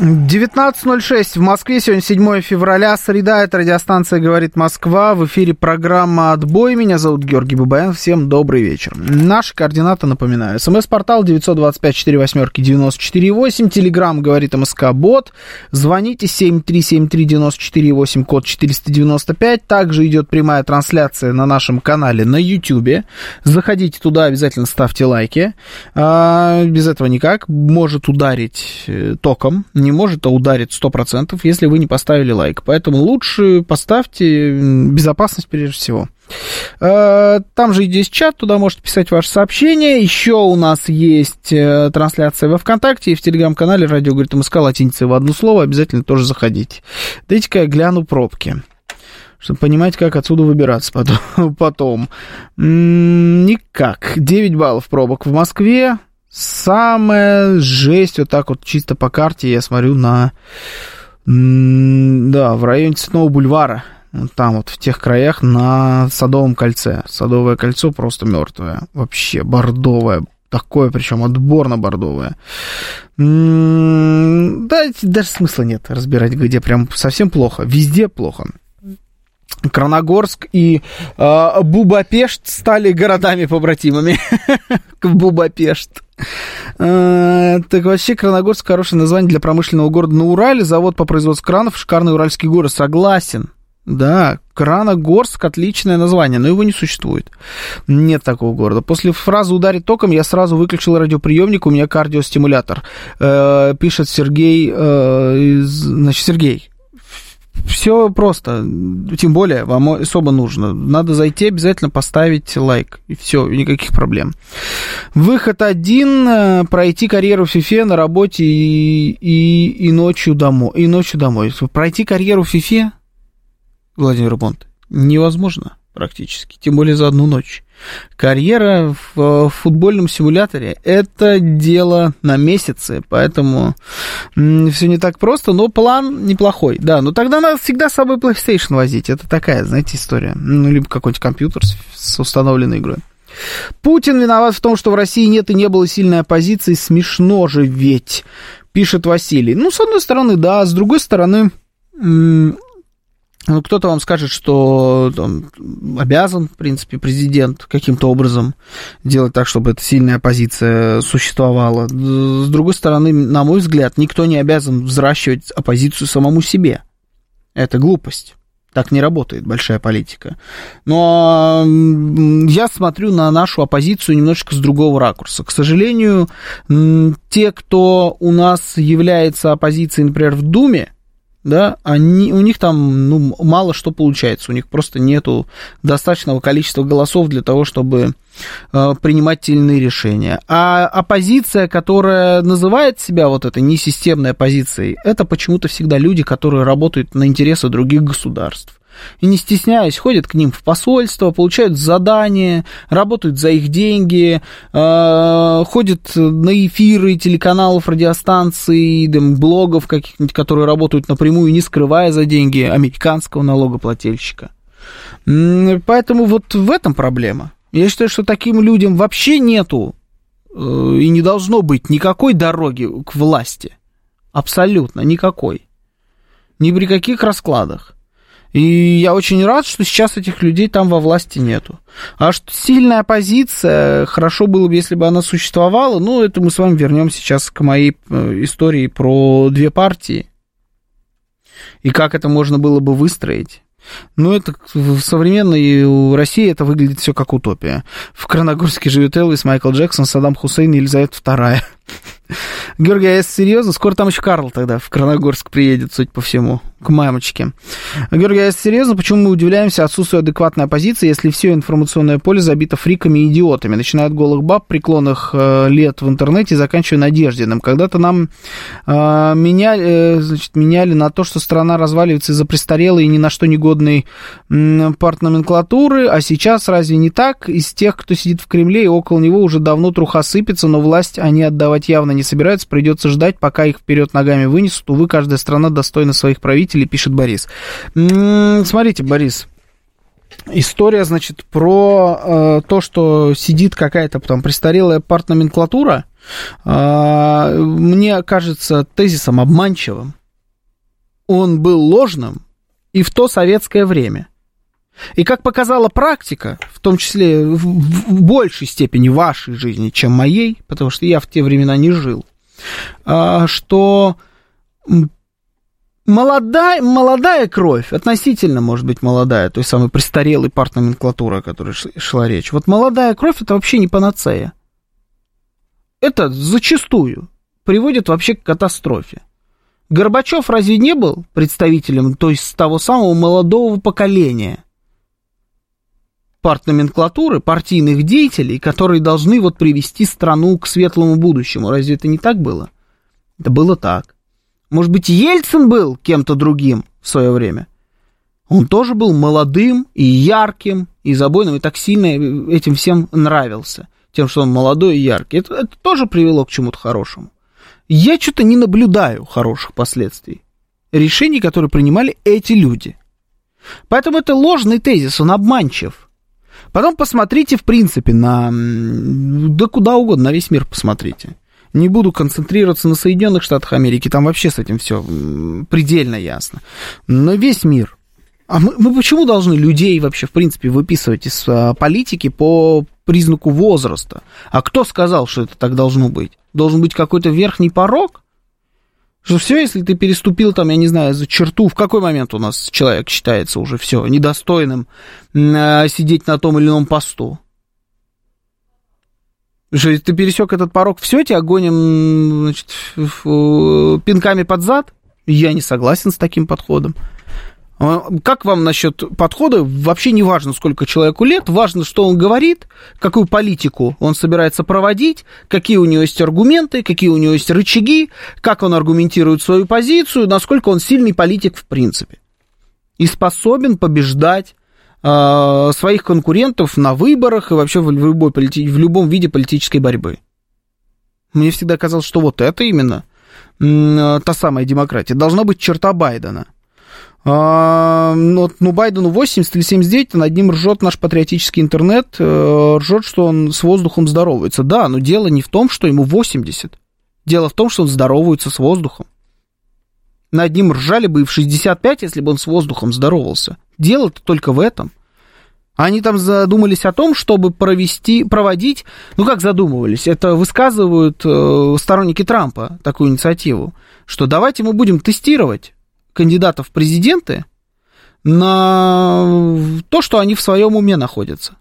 19.06 в Москве, сегодня 7 февраля, среда, это радиостанция «Говорит Москва», в эфире программа «Отбой», меня зовут Георгий Бабаян, всем добрый вечер. Наши координаты, напоминаю, смс-портал 925-48-94-8, телеграмм «Говорит МСК Бот», звоните 7373-94-8, код 495, также идет прямая трансляция на нашем канале на YouTube, заходите туда, обязательно ставьте лайки, а, без этого никак, может ударить э, током, не не может а ударить 100%, если вы не поставили лайк. Поэтому лучше поставьте безопасность прежде всего. Э, там же есть чат, туда можете писать ваши сообщения. Еще у нас есть э, трансляция во ВКонтакте и в Телеграм-канале «Радио говорит МСК» латиницей в одно слово. Обязательно тоже заходите. Дайте-ка я гляну пробки чтобы понимать, как отсюда выбираться потом. потом. Никак. 9 баллов пробок в Москве, Самая жесть, вот так вот чисто по карте я смотрю на... Да, в районе Цветного бульвара. Там вот в тех краях на Садовом кольце. Садовое кольцо просто мертвое. Вообще бордовое. Такое, причем отборно бордовое. Да, даже смысла нет разбирать, где прям совсем плохо. Везде плохо. Краногорск и э, Бубапешт стали городами-побратимами. Бубапешт. Э, так вообще Краногорск хорошее название для промышленного города на Урале. Завод по производству кранов, шикарный уральский город. Согласен. Да, Краногорск отличное название, но его не существует. Нет такого города. После фразы «ударить током» я сразу выключил радиоприемник, у меня кардиостимулятор. Э, пишет Сергей, э, значит, Сергей все просто. Тем более, вам особо нужно. Надо зайти, обязательно поставить лайк. И все, никаких проблем. Выход один. Э, пройти карьеру в FIFA на работе и, и, и, ночью, домой, и ночью домой. Пройти карьеру в FIFA, Владимир Бонт, невозможно практически. Тем более за одну ночь. Карьера в футбольном симуляторе – это дело на месяцы, поэтому все не так просто, но план неплохой, да. Но тогда надо всегда с собой PlayStation возить, это такая, знаете, история. Ну, либо какой-нибудь компьютер с установленной игрой. Путин виноват в том, что в России нет и не было сильной оппозиции. Смешно же ведь, пишет Василий. Ну, с одной стороны, да, с другой стороны, ну, кто-то вам скажет, что там, обязан, в принципе, президент каким-то образом делать так, чтобы эта сильная оппозиция существовала. С другой стороны, на мой взгляд, никто не обязан взращивать оппозицию самому себе. Это глупость. Так не работает большая политика. Но я смотрю на нашу оппозицию немножечко с другого ракурса. К сожалению, те, кто у нас является оппозицией, например, в Думе, да, они, у них там ну, мало что получается, у них просто нету достаточного количества голосов для того, чтобы э, принимать те решения. А оппозиция, которая называет себя вот этой несистемной оппозицией, это почему-то всегда люди, которые работают на интересы других государств и не стесняясь ходят к ним в посольство, получают задания, работают за их деньги, э, ходят на эфиры телеканалов, радиостанций, там, блогов каких-нибудь, которые работают напрямую, не скрывая за деньги американского налогоплательщика. Поэтому вот в этом проблема. Я считаю, что таким людям вообще нету э, и не должно быть никакой дороги к власти. Абсолютно никакой. Ни при каких раскладах. И я очень рад, что сейчас этих людей там во власти нету. А что сильная оппозиция, хорошо было бы, если бы она существовала. Ну, это мы с вами вернем сейчас к моей э, истории про две партии. И как это можно было бы выстроить. Ну, это в современной России это выглядит все как утопия. В Краногорске живет Элвис, Майкл Джексон, Саддам Хусейн Елизавета II. Георгий, а если серьезно, скоро там еще Карл тогда в Краногорск приедет, судя по всему к мамочке. Георгий, а если серьезно, почему мы удивляемся отсутствию адекватной оппозиции, если все информационное поле забито фриками и идиотами, начиная от голых баб, преклонных э, лет в интернете, заканчивая Надеждиным. Когда-то нам э, меняли, э, значит, меняли на то, что страна разваливается из-за престарелой и ни на что негодной э, партноменклатуры, а сейчас разве не так? Из тех, кто сидит в Кремле и около него уже давно труха сыпется, но власть они отдавать явно не собираются, придется ждать, пока их вперед ногами вынесут. Увы, каждая страна достойна своих правителей потребителей, пишет Борис. Смотрите, Борис, история, значит, про э, то, что сидит какая-то там престарелая партноменклатура, э, мне кажется тезисом обманчивым. Он был ложным и в то советское время. И как показала практика, в том числе в, в большей степени вашей жизни, чем моей, потому что я в те времена не жил, э, что молодая, молодая кровь, относительно, может быть, молодая, той самой престарелой партноменклатуры, о которой шла речь. Вот молодая кровь это вообще не панацея. Это зачастую приводит вообще к катастрофе. Горбачев разве не был представителем, то есть того самого молодого поколения партноменклатуры, партийных деятелей, которые должны вот привести страну к светлому будущему? Разве это не так было? Это было так. Может быть, Ельцин был кем-то другим в свое время? Он тоже был молодым и ярким, и забойным, и так сильно этим всем нравился. Тем, что он молодой и яркий. Это, это тоже привело к чему-то хорошему. Я что-то не наблюдаю хороших последствий. Решений, которые принимали эти люди. Поэтому это ложный тезис, он обманчив. Потом посмотрите, в принципе, на... Да куда угодно, на весь мир посмотрите. Не буду концентрироваться на Соединенных Штатах Америки, там вообще с этим все предельно ясно. Но весь мир. А мы, мы почему должны людей вообще, в принципе, выписывать из а, политики по признаку возраста? А кто сказал, что это так должно быть? Должен быть какой-то верхний порог? Что все, если ты переступил там, я не знаю, за черту, в какой момент у нас человек считается уже все недостойным э, сидеть на том или ином посту? Что, ты пересек этот порог, все, тебя гоним значит, пинками под зад? Я не согласен с таким подходом. А, как вам насчет подхода? Вообще не важно, сколько человеку лет, важно, что он говорит, какую политику он собирается проводить, какие у него есть аргументы, какие у него есть рычаги, как он аргументирует свою позицию, насколько он сильный политик в принципе. И способен побеждать э, своих конкурентов на выборах и вообще в, любой полити... в любом виде политической борьбы. Мне всегда казалось, что вот это именно э, та самая демократия. Должна быть черта Байдена – а, ну, ну, Байдену 80 или 79, над ним ржет наш патриотический интернет, э, ржет, что он с воздухом здоровается. Да, но дело не в том, что ему 80. Дело в том, что он здоровается с воздухом. Над ним ржали бы и в 65, если бы он с воздухом здоровался. Дело-то только в этом. Они там задумались о том, чтобы провести, проводить, ну как задумывались, это высказывают э, сторонники Трампа такую инициативу, что давайте мы будем тестировать кандидатов в президенты на то, что они в своем уме находятся.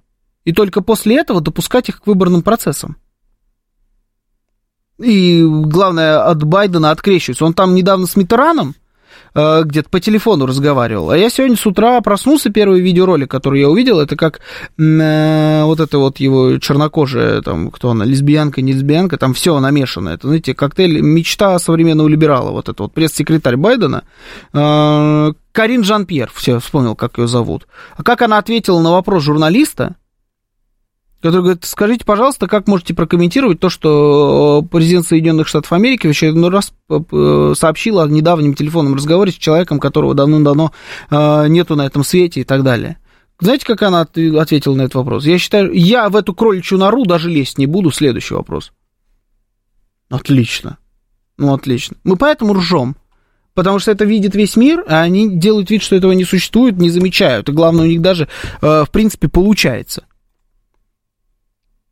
И только после этого допускать их к выборным процессам. И главное, от Байдена открещиваются. Он там недавно с Митераном Э, где-то по телефону разговаривал. А я сегодня с утра проснулся, первый видеоролик, который я увидел, это как э, вот это вот его чернокожая, там, кто она, лесбиянка, не лесбиянка, там все намешано. Это, знаете, коктейль «Мечта современного либерала», вот это вот пресс-секретарь Байдена, э, Карин Жан-Пьер, все, вспомнил, как ее зовут. А как она ответила на вопрос журналиста, который говорит, скажите, пожалуйста, как можете прокомментировать то, что президент Соединенных Штатов Америки в очередной раз э, сообщил о недавнем телефонном разговоре с человеком, которого давно-давно э, нету на этом свете и так далее. Знаете, как она ответила на этот вопрос? Я считаю, я в эту кроличью нору даже лезть не буду. Следующий вопрос. Отлично. Ну, отлично. Мы поэтому ржем. Потому что это видит весь мир, а они делают вид, что этого не существует, не замечают. И главное, у них даже, э, в принципе, получается.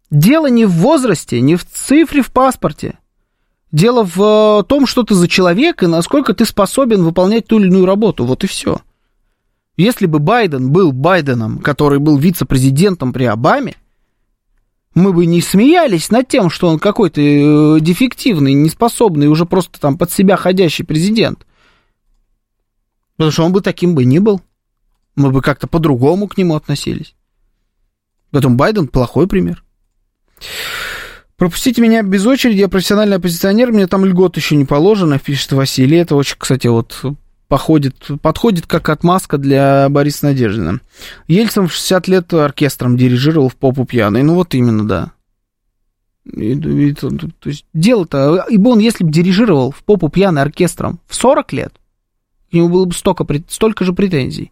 Дело не в возрасте, не в цифре в паспорте. Дело в э, том, что ты за человек и насколько ты способен выполнять ту или иную работу. Вот и все. Если бы Байден был Байденом, который был вице-президентом при Обаме, мы бы не смеялись над тем, что он какой-то э, дефективный, неспособный, уже просто там под себя ходящий президент. Потому что он бы таким бы не был. Мы бы как-то по-другому к нему относились. Поэтому Байден плохой пример. Пропустите меня без очереди, я профессиональный оппозиционер, мне там льгот еще не положено, пишет Василий. Это очень, кстати, вот походит, подходит как отмазка для Бориса Надеждина. Ельцин в 60 лет оркестром дирижировал в попу пьяный. Ну вот именно, да. И, и, то, то есть дело-то, ибо он, если бы дирижировал в попу пьяный оркестром в 40 лет, у него было бы столько, столько же претензий.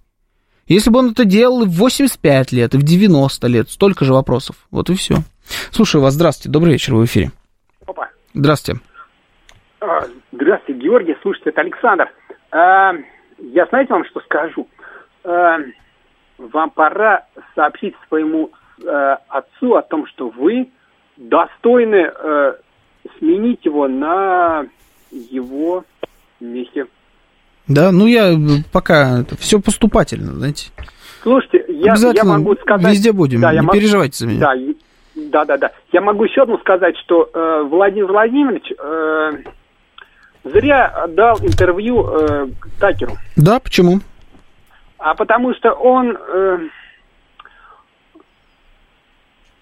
Если бы он это делал и в 85 лет, и в 90 лет, столько же вопросов. Вот и все. Слушаю вас. Здравствуйте. Добрый вечер. В эфире. Опа. Здравствуйте. А, здравствуйте, Георгий. Слушайте, это Александр. А, я знаете вам, что скажу? А, вам пора сообщить своему отцу о том, что вы достойны сменить его на его месте. Да, ну я пока все поступательно, знаете. Слушайте, я, я могу сказать... Везде будем, да, не я переживайте за меня. Да, да, да, да. Я могу еще одну сказать, что э, Владимир Владимирович э, зря дал интервью э, Такеру. Да, почему? А потому что он... Э,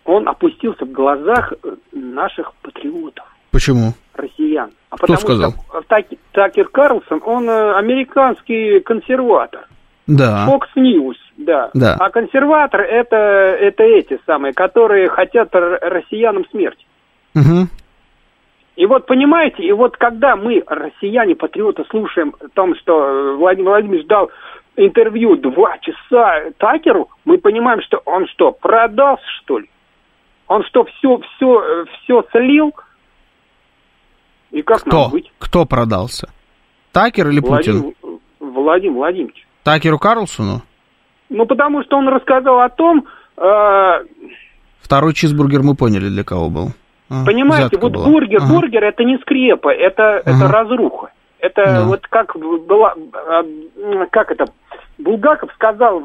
он опустился в глазах наших патриотов. Почему? Россиян. А Кто сказал? Что Такер Карлсон, он э, американский консерватор. Да. Fox News, да. да. А консерватор это, это эти самые, которые хотят россиянам смерти. Угу. И вот понимаете, и вот когда мы, россияне, патриоты, слушаем о том, что Владимир Владимирович дал интервью два часа Такеру, мы понимаем, что он что, продался, что ли? Он что, все, все, все слил? И как Кто? нам быть? Кто продался? Такер или Путин? Владимир Владимирович. Такеру Карлсону? Ну, потому что он рассказал о том... Э... Второй чизбургер мы поняли, для кого был. А, Понимаете, вот была. бургер, ага. бургер это не скрепа, это, ага. это разруха. Это да. вот как была, а, как это, Булгаков сказал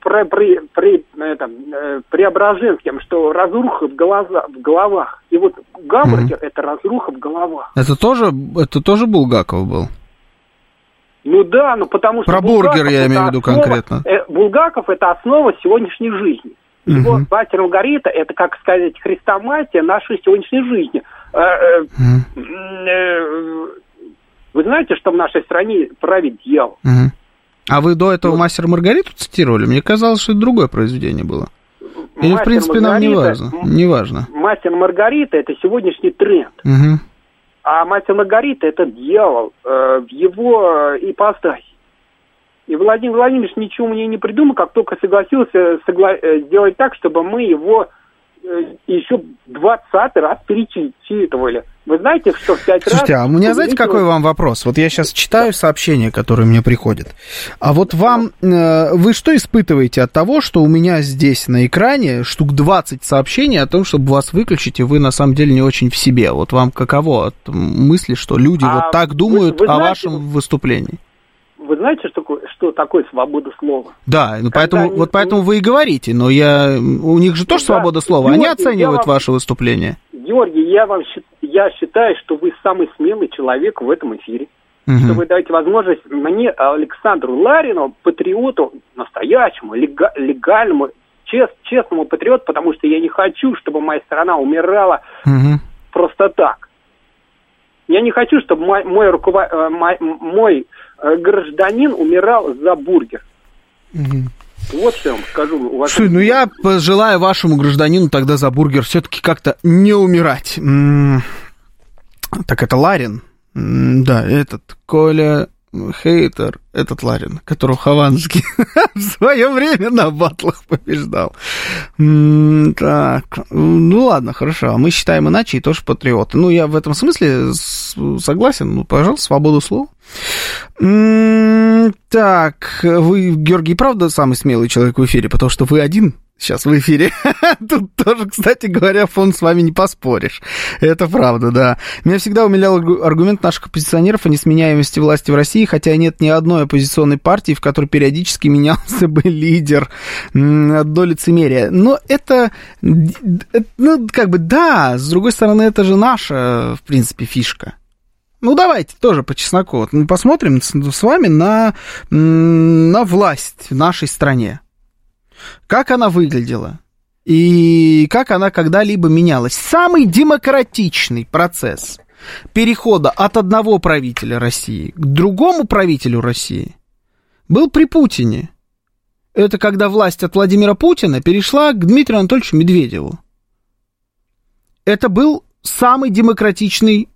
про, при, при, это, э, Преображенским, что разруха в, глаза, в головах. И вот гамбургер угу. это разруха в головах. Это тоже, это тоже Булгаков был? Ну да, ну потому что... Про бургер я имею в виду основа, конкретно. Э, Булгаков это основа сегодняшней жизни. Его Мгм. «Мастер Маргарита» это, как сказать, хрестоматия нашей сегодняшней жизни. Э, э, э, Вы знаете, что в нашей стране правит дьявол? А вы до этого «Мастер и Маргариту» цитировали? Мне казалось, что это другое произведение было. Или, в «Мастер принципе, нам не Маргарита», важно. Не важно. Мастер Маргарита это сегодняшний тренд. А мастер Маргарита это дьявол э, в его э, ипостаси. И Владимир Владимирович ничего мне не придумал, как только согласился согла- э, сделать так, чтобы мы его еще двадцатый раз перечитывали. Вы знаете, что в пять раз... Слушайте, а у меня, знаете, какой вам вопрос? Вот я сейчас читаю сообщения, которые мне приходят. А вот вам, э, вы что испытываете от того, что у меня здесь на экране штук 20 сообщений о том, чтобы вас выключить, и вы на самом деле не очень в себе? Вот вам каково от мысли, что люди А вот так вы- думают вы о знаете, вашем выступлении? Вы знаете, что такое, что такое свобода слова? Да, ну поэтому, они- вот поэтому вы и говорите, но я, у них же тоже Да. свобода слова, они Георгий, я оценивают вам- ваше выступление. Георгий, я вам я считаю, что вы самый смелый человек в этом эфире. Мгм. Что вы даете возможность мне, Александру Ларину, патриоту, настоящему, лега- легальному, чест- честному патриоту, потому что я не хочу, чтобы моя страна умирала Мгм. просто так. Я не хочу, чтобы мой, мой, э, мой, мой, э, гражданин умирал за бургер. Мгм. Вот что я вам скажу. уважаемый. Слушай, ну я пожелаю вашему гражданину тогда за бургер все-таки как-то не умирать. М, Так это Ларин. М, Да, этот Коля Хейтер, этот Ларин, которого Хованский в свое время на батлах побеждал. М, Так, ну ладно, хорошо. А мы считаем иначе и тоже патриоты. Ну, я в этом смысле согласен. Ну, пожалуйста, свободу слова. Так, вы, Георгий, правда самый смелый человек в эфире, потому что вы один сейчас в эфире. Тут тоже, кстати говоря, фон с вами не поспоришь. Это правда, да. Меня всегда умилял аргу- аргумент наших оппозиционеров о несменяемости власти в России, хотя нет ни одной оппозиционной партии, в которой периодически менялся бы лидер. М, Одно лицемерие. Но это, э, ну, как бы, да, с другой стороны, это же наша, в принципе, фишка. Ну, давайте тоже по чесноку. Вот мы посмотрим с, вами на, на власть в нашей стране. Как она выглядела и как она когда-либо менялась. Самый демократичный процесс перехода от одного правителя России к другому правителю России был при Путине. Это когда власть от Владимира Путина перешла к Дмитрию Анатольевичу Медведеву. Это был самый демократичный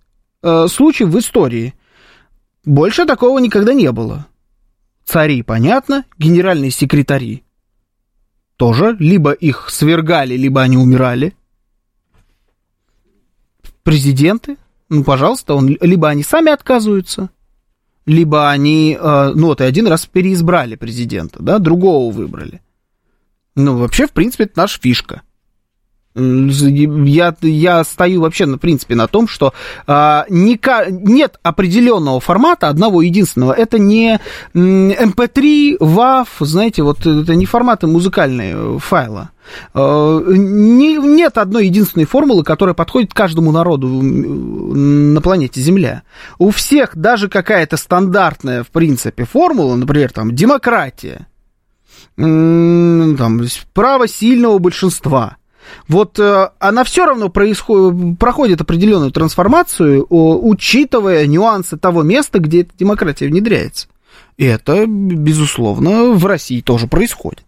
э, случай в истории. Больше такого никогда не было. Цари, понятно, генеральные секретари тоже, либо их свергали, либо они умирали. Президенты, ну, пожалуйста, он, либо они сами отказываются, либо они, э, ну, вот и один раз переизбрали президента, да, другого выбрали. Ну, вообще, в принципе, это наша фишка. Я, я стою вообще, на принципе, на том, что а, не, нет определенного формата, одного единственного. Это не MP3, WAV, знаете, вот это не форматы музыкальные файла. А, не, нет одной единственной формулы, которая подходит каждому народу на планете Земля. У всех даже какая-то стандартная, в принципе, формула, например, там, демократия, там, право сильного большинства – вот э, она все равно происходит, проходит определенную трансформацию, о, учитывая нюансы того места, где эта демократия внедряется. И это, безусловно, в России тоже происходит.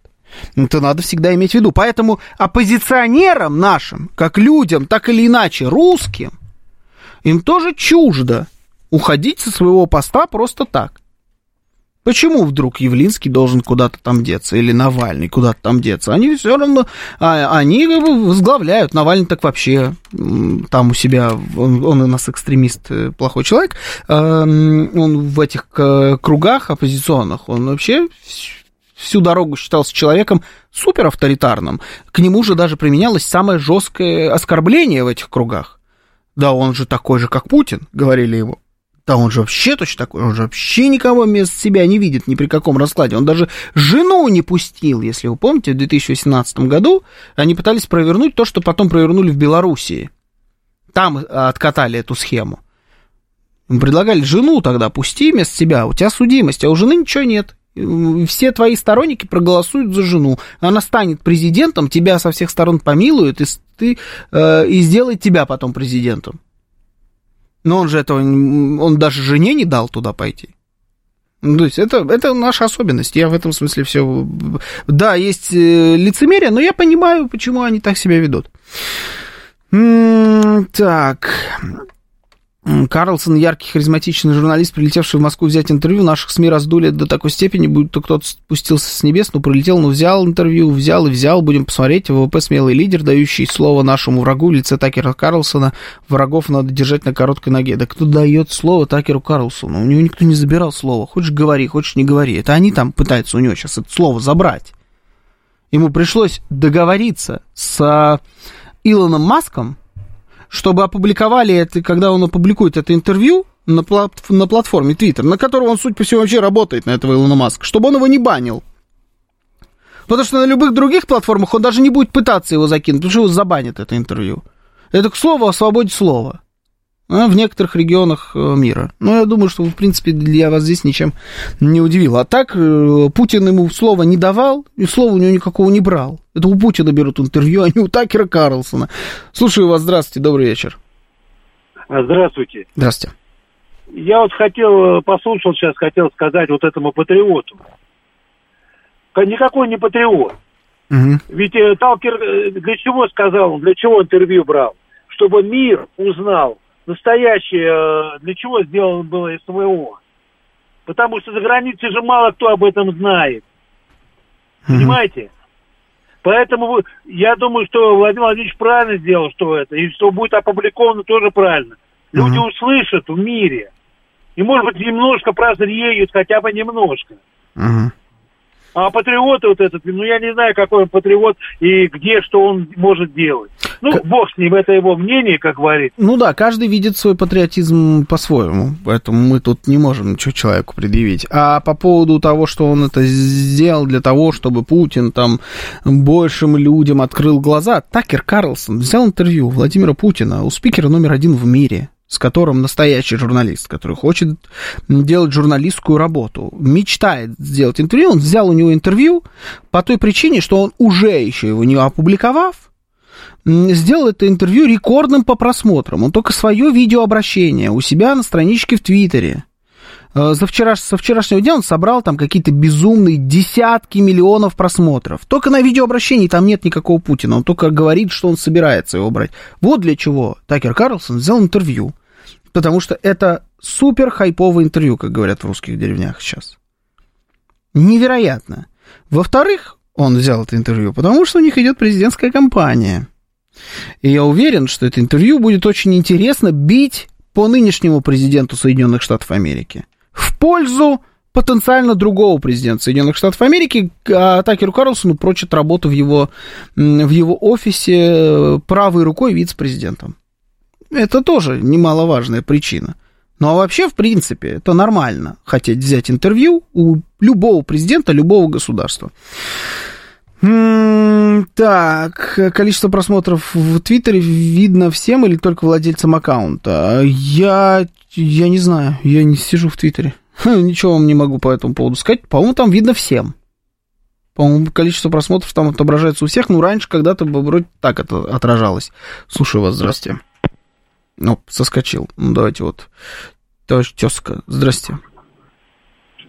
Это надо всегда иметь в виду. Поэтому оппозиционерам нашим, как людям, так или иначе русским, им тоже чуждо уходить со своего поста просто так. Почему вдруг Явлинский должен куда-то там деться, или Навальный куда-то там деться? Они все равно, а, они возглавляют. Навальный так вообще там у себя, он, он у нас экстремист, плохой человек, он в этих кругах оппозиционных, он вообще всю дорогу считался человеком супер авторитарным. К нему же даже применялось самое жесткое оскорбление в этих кругах. Да, он же такой же, как Путин, говорили ему. Да он же вообще точно такой, он же вообще никого вместо себя не видит ни при каком раскладе. Он даже жену не пустил, если вы помните, в 2018 году они пытались провернуть то, что потом провернули в Белоруссии. Там откатали эту схему. Ему предлагали жену тогда, пусти вместо себя, у тебя судимость, а у жены ничего нет. Все твои сторонники проголосуют за жену. Она станет президентом, тебя со всех сторон помилуют, и, ты, э, и сделает тебя потом президентом. Но он же этого, он даже жене не дал туда пойти. Ну, то есть это, это наша особенность. Я в этом смысле все... Да, есть э, лицемерие, но я понимаю, почему они так себя ведут. Так, Карлсон, яркий, харизматичный журналист, прилетевший в Москву взять интервью, наших СМИ раздули до такой степени, будто кто-то спустился с небес, но прилетел, но взял интервью, взял и взял, будем посмотреть. ВВП смелый лидер, дающий слово нашему врагу, лице Такера Карлсона, врагов надо держать на короткой ноге. Да кто дает слово Такеру Карлсону? У него никто не забирал слово. Хочешь говори, хочешь не говори. Это они там пытаются у него сейчас это слово забрать. Ему пришлось договориться с Илоном Маском, чтобы опубликовали это, когда он опубликует это интервью на, плат, на платформе Twitter, на которой он, судя по всему, вообще работает, на этого Илона Маска, чтобы он его не банил. Потому что на любых других платформах он даже не будет пытаться его закинуть, потому что его забанят это интервью. Это к слову о свободе слова в некоторых регионах э, мира. Но я думаю, что, в принципе, я вас здесь ничем не удивил. А так, э, Путин ему слова не давал, и слова у него никакого не брал. Это у Путина берут интервью, а не у Такера Карлсона. Слушаю вас, здравствуйте, добрый вечер. А, здравствуйте. Здравствуйте. Я вот хотел, э, послушал сейчас, хотел сказать вот этому патриоту. Никакой не патриот. Угу. Ведь Талкер для чего сказал, для чего интервью брал? Чтобы мир узнал, настоящее, э, для чего сделано было СВО. Потому что за границей же мало кто об этом знает. Понимаете? Поэтому я думаю, что Владимир Владимирович правильно сделал, что это, и что будет опубликовано тоже правильно. Люди uh услышат в мире. И, может быть, немножко прозреют, хотя бы немножко. uh а патриот вот этот, ну я не знаю, какой он патриот и где, что он может делать. Ну, к... бог с ним, это его мнение, как говорит. Ну да, каждый видит свой патриотизм по-своему, поэтому мы тут не можем ничего человеку предъявить. А по поводу того, что он это сделал для того, чтобы Путин там большим людям открыл глаза, Такер Карлсон взял интервью Владимира Путина у спикера номер один в мире с которым настоящий журналист, который хочет делать журналистскую работу, мечтает сделать интервью, он взял у него интервью по той причине, что он уже еще его не опубликовав, сделал это интервью рекордным по просмотрам. Он только свое видеообращение у себя на страничке в Твиттере за вчера, со вчерашнего дня он собрал там какие-то безумные десятки миллионов просмотров. Только на видеообращении там нет никакого Путина. Он только говорит, что он собирается его брать. Вот для чего Такер Карлсон взял интервью потому что это супер хайповое интервью, как говорят в русских деревнях сейчас. Невероятно. Во-вторых, он взял это интервью, потому что у них идет президентская кампания. И я уверен, что это интервью будет очень интересно бить по нынешнему президенту Соединенных Штатов Америки. В пользу потенциально другого президента Соединенных Штатов Америки, а Такеру Карлсону прочит работу в его, в его офисе э, правой рукой вице-президентом. Это тоже немаловажная причина. Ну а вообще, в принципе, это нормально хотеть взять интервью у любого президента любого государства. Так, количество просмотров в Твиттере видно всем или только владельцам аккаунта? Я, я не знаю, я не сижу в Твиттере. Ничего вам не могу по этому поводу сказать. По-моему, там видно всем. По-моему, количество просмотров там отображается у всех. Ну, раньше когда-то вроде так это отражалось. Слушаю вас, здрасте. Ну, соскочил. Ну, давайте вот. Товарищ тезка, здрасте.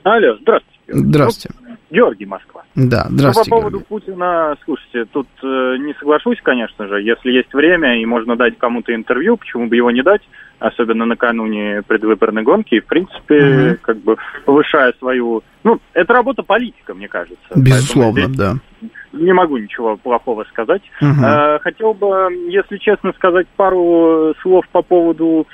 Алло, здравствуйте. Здравствуйте. Ну, Георгий, Москва. Да, здравствуйте. Ну, по поводу Георгий. Путина, слушайте, тут э, не соглашусь, конечно же. Если есть время и можно дать кому-то интервью, почему бы его не дать, особенно накануне предвыборной гонки, и, в принципе, угу. как бы повышая свою... Ну, это работа политика, мне кажется. Безусловно, да не могу ничего плохого сказать. Угу. Хотел бы, если честно, сказать пару слов по поводу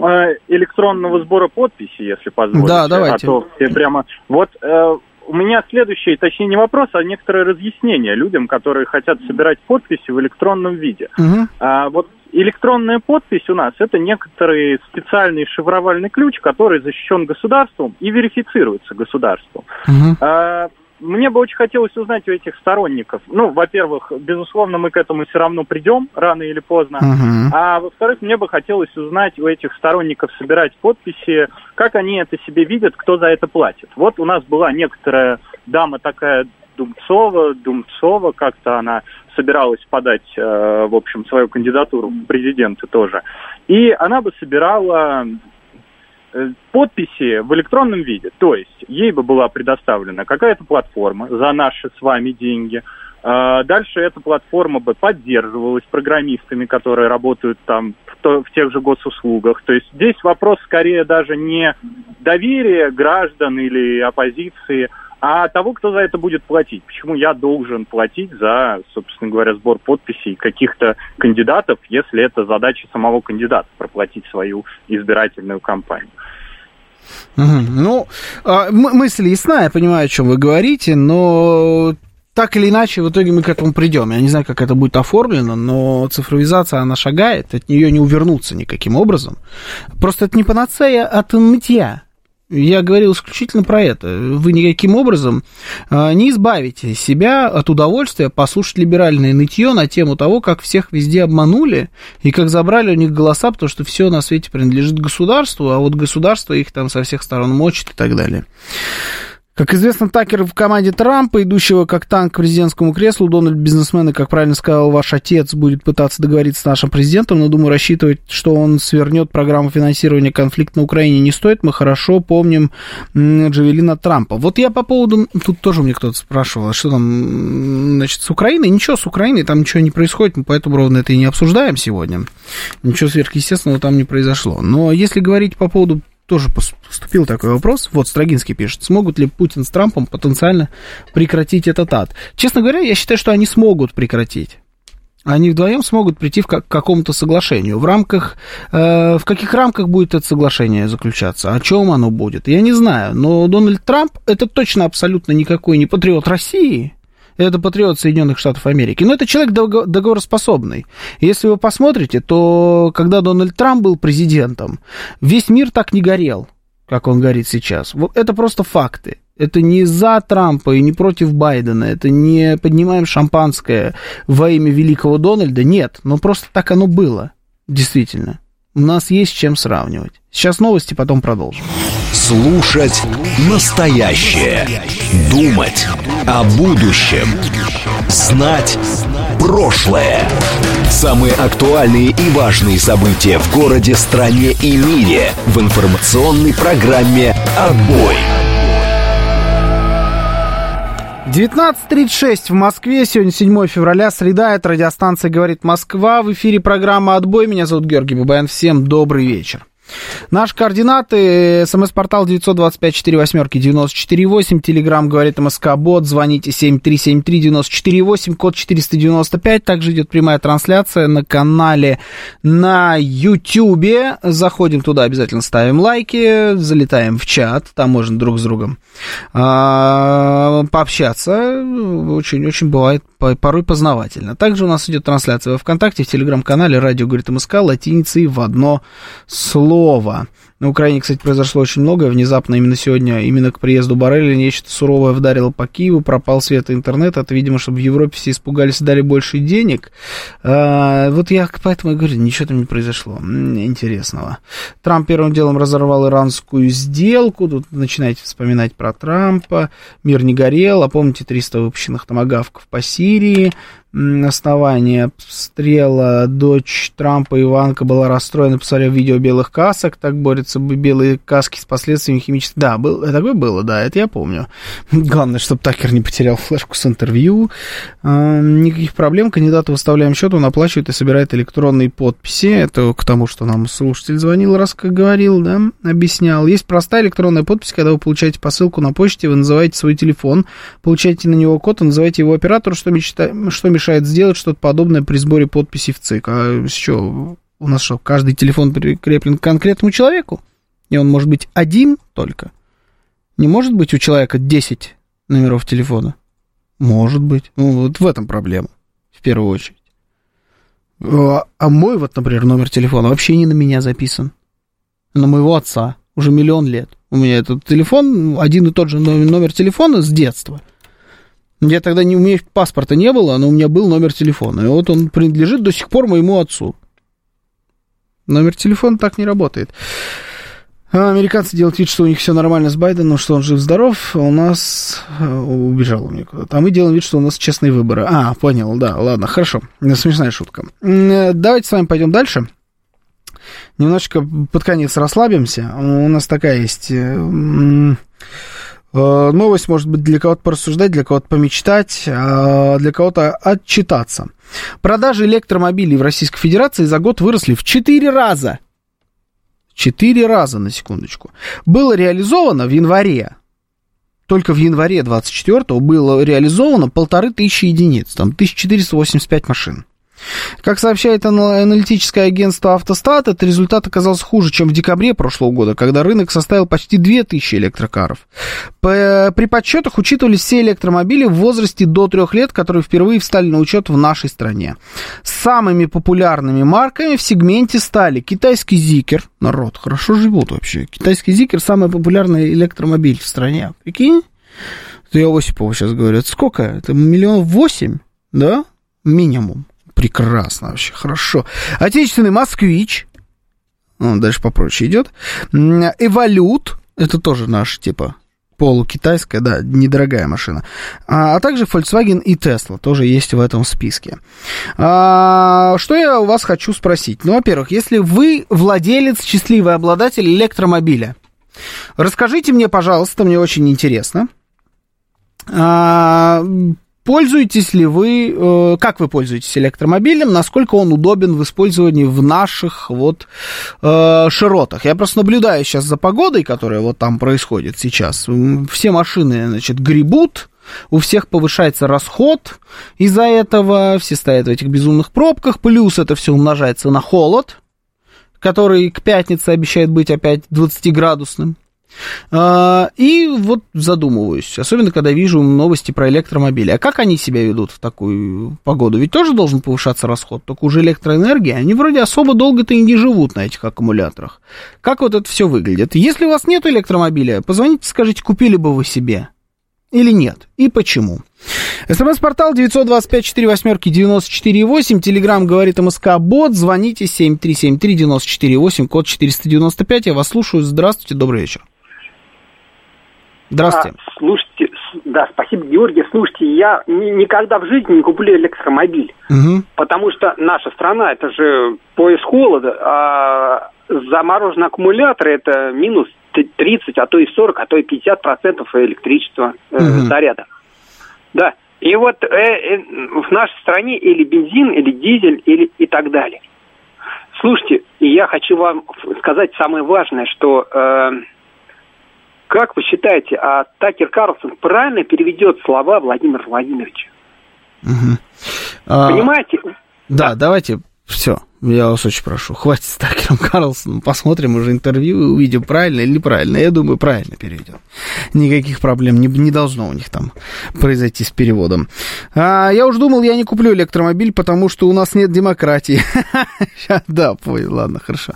э, электронного сбора подписей, если позволите. Да, давайте. А то все прямо... Вот э, у меня следующий, точнее не вопрос, а некоторое разъяснение людям, которые хотят собирать подписи в электронном виде. Угу. А, вот электронная подпись у нас это некоторый специальный шифровальный ключ, который защищен государством и верифицируется государством. Угу. А, мне бы очень хотелось узнать у этих сторонников. Ну, во-первых, безусловно, мы к этому все равно придем рано или поздно. Uh-huh. А во-вторых, мне бы хотелось узнать у этих сторонников собирать подписи, как они это себе видят, кто за это платит. Вот у нас была некоторая дама такая Думцова, Думцова, как-то она собиралась подать, э, в общем, свою кандидатуру в президенты тоже. И она бы собирала э, подписи в электронном виде. То есть ей бы была предоставлена какая-то платформа за наши с вами деньги. Э, дальше эта платформа бы поддерживалась программистами, которые работают там в, то, в тех же госуслугах. То есть здесь вопрос скорее даже не доверия граждан или оппозиции, а того, кто за это будет платить. Почему я должен платить за, собственно говоря, сбор подписей каких-то кандидатов, если это задача самого кандидата, проплатить свою избирательную кампанию. Ну, а, мысль ясна, я понимаю, о чем вы говорите, но так или иначе, в итоге мы к этому придем. Я не знаю, как это будет оформлено, но цифровизация, она шагает, от нее не увернуться никаким образом. Просто это не панацея от нытья. Я говорил исключительно про это. Вы никаким образом а, не избавите себя от удовольствия послушать либеральное нытье на тему того, как всех везде обманули и как забрали у них голоса, потому что все на свете принадлежит государству, а вот государство их там со всех сторон мочит и так далее. Как известно, Такер в команде Трампа, идущего как танк к президентскому креслу, Дональд бизнесмен, и, как правильно сказал ваш отец, будет пытаться договориться с нашим президентом, но, думаю, рассчитывать, что он свернет программу финансирования конфликта на Украине не стоит. Мы хорошо помним Джавелина Трампа. Вот я по поводу... Тут тоже мне кто-то спрашивал, а что там, значит, с Украиной? Ничего, с Украиной там ничего не происходит, мы поэтому ровно это и не обсуждаем сегодня. Ничего сверхъестественного там не произошло. Но если говорить по поводу тоже поступил такой вопрос. Вот Строгинский пишет, смогут ли Путин с Трампом потенциально прекратить этот ад? Честно говоря, я считаю, что они смогут прекратить. Они вдвоем смогут прийти к какому-то соглашению. В рамках, э, в каких рамках будет это соглашение заключаться? О чем оно будет? Я не знаю. Но Дональд Трамп это точно абсолютно никакой не патриот России это патриот Соединенных Штатов Америки. Но это человек договороспособный. Если вы посмотрите, то когда Дональд Трамп был президентом, весь мир так не горел, как он горит сейчас. Вот это просто факты. Это не за Трампа и не против Байдена. Это не поднимаем шампанское во имя великого Дональда. Нет, но просто так оно было. Действительно. У нас есть чем сравнивать. Сейчас новости, потом продолжим. Слушать настоящее. Думать о будущем. Знать прошлое. Самые актуальные и важные события в городе, стране и мире в информационной программе «Отбой». 19.36 в Москве. Сегодня 7 февраля, среда. Это радиостанция «Говорит Москва». В эфире программа «Отбой». Меня зовут Георгий Бабаян. Всем добрый вечер. Наши координаты. СМС-портал 925-48-94-8. Телеграмм говорит МСК-бот. Звоните 7373-94-8. Код 495. Также идет прямая трансляция на канале на YouTube. Заходим туда, обязательно ставим лайки. Залетаем в чат. Там можно друг с другом а, пообщаться. Очень-очень бывает порой познавательно. Также у нас идет трансляция во ВКонтакте, в Телеграм-канале «Радио говорит МСК» латиницей в одно слово. На Украине, кстати, произошло очень многое. Внезапно именно сегодня, именно к приезду Барреля, нечто суровое вдарило по Киеву, пропал свет и интернет. Это, видимо, чтобы в Европе все испугались и дали больше денег. А, вот я поэтому и говорю, ничего там не произошло интересного. Трамп первым делом разорвал иранскую сделку. Тут начинаете вспоминать про Трампа. Мир не горел. А помните 300 выпущенных томогавков по Сирии? Основания обстрела дочь Трампа Иванка была расстроена, посмотрев видео белых касок, так борются белые каски с последствиями химических... Да, был, такое было, да, это я помню. Главное, чтобы Такер не потерял флешку с интервью. А, никаких проблем, кандидату выставляем счет, он оплачивает и собирает электронные подписи. Это к тому, что нам слушатель звонил, раз как говорил, да, объяснял. Есть простая электронная подпись, когда вы получаете посылку на почте, вы называете свой телефон, получаете на него код, и называете его оператору, что, мечта... что мешает мешает сделать что-то подобное при сборе подписей в ЦИК. А что, у нас что, каждый телефон прикреплен к конкретному человеку? И он может быть один только? Не может быть у человека 10 номеров телефона? Может быть. Ну, вот в этом проблема, в первую очередь. А, а мой вот, например, номер телефона вообще не на меня записан. На моего отца. Уже миллион лет. У меня этот телефон, один и тот же номер телефона с детства – Я тогда не, у меня паспорта не было, но у меня был номер телефона. И вот он принадлежит до сих пор моему отцу. Номер телефона так не работает. А американцы делают вид, что у них все нормально с Байденом, что он жив-здоров, у нас э, убежал у меня куда-то. А мы делаем вид, что у нас честные выборы. А, понял, да, ладно, хорошо. Смешная шутка. Э, давайте с вами пойдем дальше. Немножечко под конец расслабимся. У нас такая есть э, новость, может быть, для кого-то порассуждать, для кого-то помечтать, а для кого-то отчитаться. Продажи электромобилей в Российской Федерации за год выросли в 4 раза. Четыре раза, на секундочку. Было реализовано в январе, только в январе 24 было реализовано полторы тысячи единиц, там 1485 машин. Как сообщает аналитическое агентство «Автостат», этот результат оказался хуже, чем в декабре прошлого года, когда рынок составил почти 2000 электрокаров. При подсчетах учитывались все электромобили в возрасте до 3 лет, которые впервые встали на учет в нашей стране. Самыми популярными марками в сегменте стали китайский «Зикер», народ, хорошо живут вообще, китайский «Зикер» самый популярный электромобиль в стране, прикинь? Это я Осипову сейчас говорю, это сколько? Это миллионов восемь, да? Минимум. Прекрасно вообще, хорошо. Отечественный «Москвич». Он дальше попроще идет. «Эволют». Это тоже наш, типа, полукитайская, да, недорогая машина. А, а также Volkswagen и Tesla тоже есть в этом списке. А, что я у вас хочу спросить? Ну, во-первых, если вы владелец, счастливый обладатель электромобиля, расскажите мне, пожалуйста, мне очень интересно, а, Пользуетесь ли вы, э, как вы пользуетесь электромобилем, насколько он удобен в использовании в наших вот э, широтах? Я просто наблюдаю сейчас за погодой, которая вот там происходит сейчас. Все машины, значит, гребут, у всех повышается расход из-за этого, все стоят в этих безумных пробках, плюс это все умножается на холод, который к пятнице обещает быть опять 20-градусным. А, и вот задумываюсь, особенно когда вижу новости про электромобили. А как они себя ведут в такую погоду? Ведь тоже должен повышаться расход, только уже электроэнергия. Они вроде особо долго-то и не живут на этих аккумуляторах. Как вот это все выглядит? Если у вас нет электромобиля, позвоните, скажите, купили бы вы себе или нет, и почему. СМС-портал 925-48-94-8, Телеграмм говорит МСК Бот, звоните 7373-94-8, код 495, я вас слушаю, здравствуйте, добрый вечер. Здравствуйте. А, слушайте, да, спасибо, Георгий. Слушайте, я ни, никогда в жизни не куплю электромобиль, угу. потому что наша страна, это же пояс холода, а замороженные аккумуляторы это минус 30, а то и 40, а то и 50 процентов электричества э, угу. заряда. Да, и вот э, э, в нашей стране или бензин, или дизель, или и так далее. Слушайте, я хочу вам сказать самое важное, что... Э, как вы считаете, а Такер Карлсон правильно переведет слова Владимира Владимировича? Угу. Понимаете? А, да, давайте все. Я вас очень прошу, хватит с Такером Карлсоном, посмотрим уже интервью и увидим, правильно или неправильно. Я думаю, правильно переведем. Никаких проблем не, не должно у них там произойти с переводом. А, я уж думал, я не куплю электромобиль, потому что у нас нет демократии. Да, понял, ладно, хорошо.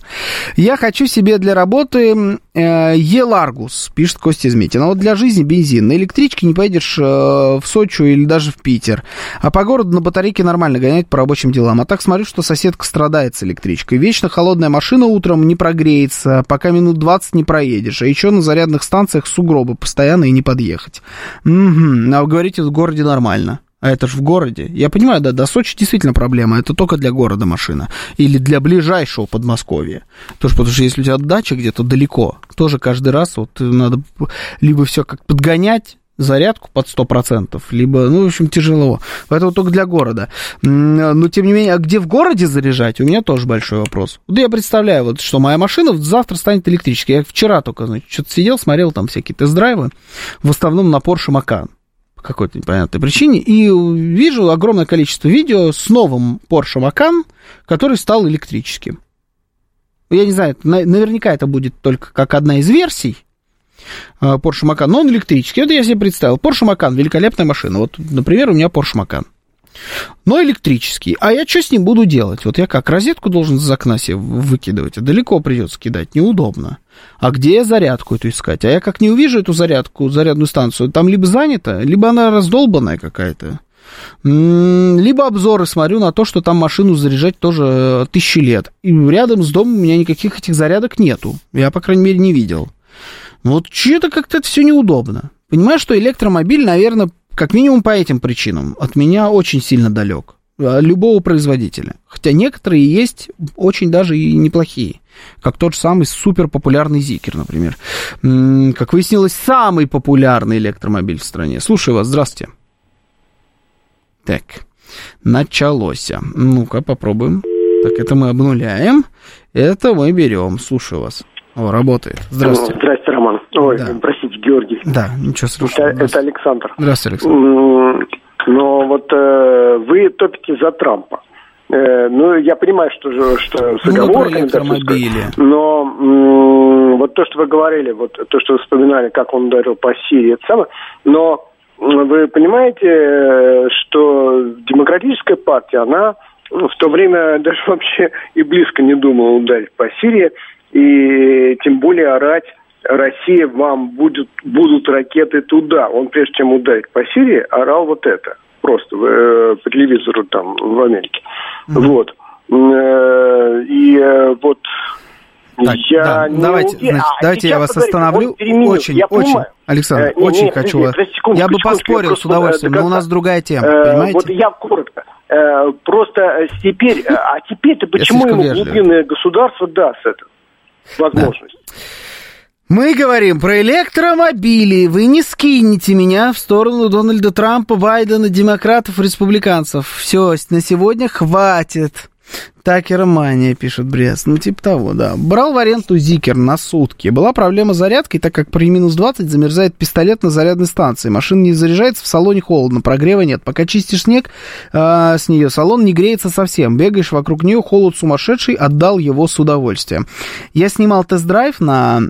Я хочу себе для работы Еларгус, пишет Костя Изметин. А вот для жизни бензин. На электричке не поедешь э, в Сочи или даже в Питер. А по городу на батарейке нормально гонять по рабочим делам. А так смотрю, что соседка страдает с электричкой. Вечно холодная машина утром не прогреется, пока минут 20 не проедешь. А еще на зарядных станциях сугробы постоянно и не подъехать. Угу. А вы говорите, в городе нормально. А это же в городе. Я понимаю, да, до Сочи действительно проблема. Это только для города машина. Или для ближайшего Подмосковья. Тоже потому что если у тебя дача где-то далеко, тоже каждый раз вот надо либо все как подгонять, зарядку под 100%, либо, ну, в общем, тяжело. Поэтому только для города. Но, тем не менее, а где в городе заряжать, у меня тоже большой вопрос. Вот я представляю, вот, что моя машина завтра станет электрической. Я вчера только, значит, что-то сидел, смотрел там всякие тест-драйвы, в основном на Porsche Macan какой-то непонятной причине, и вижу огромное количество видео с новым Porsche Macan, который стал электрическим. Я не знаю, наверняка это будет только как одна из версий, а, Porsche Macan, но он электрический. Вот я себе представил. Porsche Macan, великолепная машина. Вот, например, у меня Porsche Macan. Но электрический. А я что с ним буду делать? Вот я как, розетку должен из окна себе выкидывать, а далеко придется кидать, неудобно. А где я зарядку эту искать? А я как не увижу эту зарядку, зарядную станцию, там либо занята, либо она раздолбанная какая-то. Либо обзоры смотрю на то, что там машину заряжать тоже э, тысячи лет. И рядом с домом у меня никаких этих зарядок нету. Я, по крайней мере, не видел. Вот что-то как-то это все неудобно. Понимаю, что электромобиль, наверное, как минимум по этим причинам, от меня очень сильно далек. Э, любого производителя. Хотя некоторые есть очень даже и неплохие. Как тот же самый супер популярный Зикер, например. Как выяснилось, самый популярный электромобиль в стране. Слушаю вас, здравствуйте. Так, началось. Ну-ка, попробуем. Так, это мы обнуляем. Это мы берем. Слушаю вас. О, работает. Здравствуйте. Здравствуйте. Ой, да. простите, Георгий. Да, ничего страшного. Это, это Александр. Здравствуйте, Александр. Но вот э, вы топите за Трампа. Э, ну, я понимаю, что, что с ну, оговорками, электромобили. но м- вот то, что вы говорили, вот то, что вы вспоминали, как он ударил по Сирии, это самое, но вы понимаете, э, что демократическая партия, она в то время даже вообще и близко не думала ударить по Сирии, и тем более орать Россия, вам будет, будут ракеты туда. Он, прежде чем ударить по Сирии, орал вот это. Просто э, по телевизору там в Америке. Mm-hmm. Вот. Э, и э, вот так, я да, не давайте, уверен. значит, а, давайте я вас остановлю. Очень, я очень, понимаю. Александр, э, очень не, хочу вас. Секунду, я бы поспорил с удовольствием, но у нас другая тема, э, понимаете? Вот я коротко. Э, просто теперь, а теперь-то почему ему глубинное государство даст это возможность? Да. Мы говорим про электромобили. Вы не скинете меня в сторону Дональда Трампа, Байдена, демократов, республиканцев. Все, на сегодня хватит. Такера Мания, пишет Брест. Ну, типа того, да. Брал в аренду Зикер на сутки. Была проблема с зарядкой, так как при минус 20 замерзает пистолет на зарядной станции. Машина не заряжается, в салоне холодно, прогрева нет. Пока чистишь снег э, с нее, салон не греется совсем. Бегаешь вокруг нее, холод сумасшедший, отдал его с удовольствием. Я снимал тест-драйв на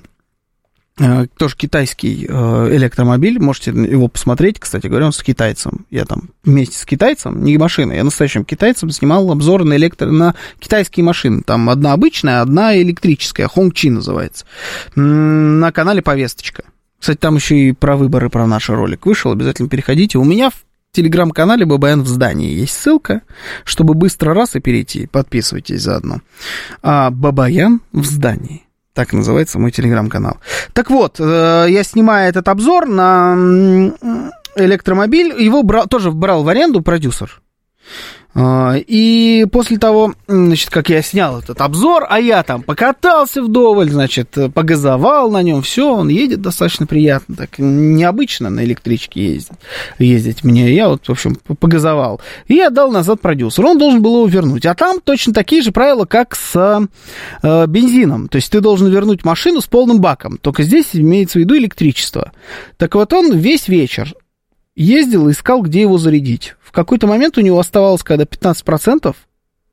тоже китайский э, электромобиль, можете его посмотреть, кстати говоря, он с китайцем. Я там вместе с китайцем, не машина, я настоящим китайцем снимал обзор на, электро... на китайские машины. Там одна обычная, одна электрическая, Хонгчи называется. На канале Повесточка. Кстати, там еще и про выборы, про наш ролик вышел, обязательно переходите. У меня в телеграм-канале ББН в здании есть ссылка, чтобы быстро раз и перейти. Подписывайтесь заодно. А Бабаян в здании. Так называется мой телеграм-канал. Так вот, э, я снимаю этот обзор на электромобиль. Его брал, тоже брал в аренду продюсер. А, и после того, значит, как я снял этот обзор, а я там покатался вдоволь, значит, погазовал на нем, все, он едет достаточно приятно, так необычно на электричке ездить, ездить мне. Я вот, в общем, погазовал. И отдал назад продюсеру. Он должен был его вернуть. А там точно такие же правила, как с э, бензином. То есть ты должен вернуть машину с полным баком. Только здесь имеется в виду электричество. Так вот он весь вечер ездил и искал, где его зарядить. В какой-то момент у него оставалось, когда 15%,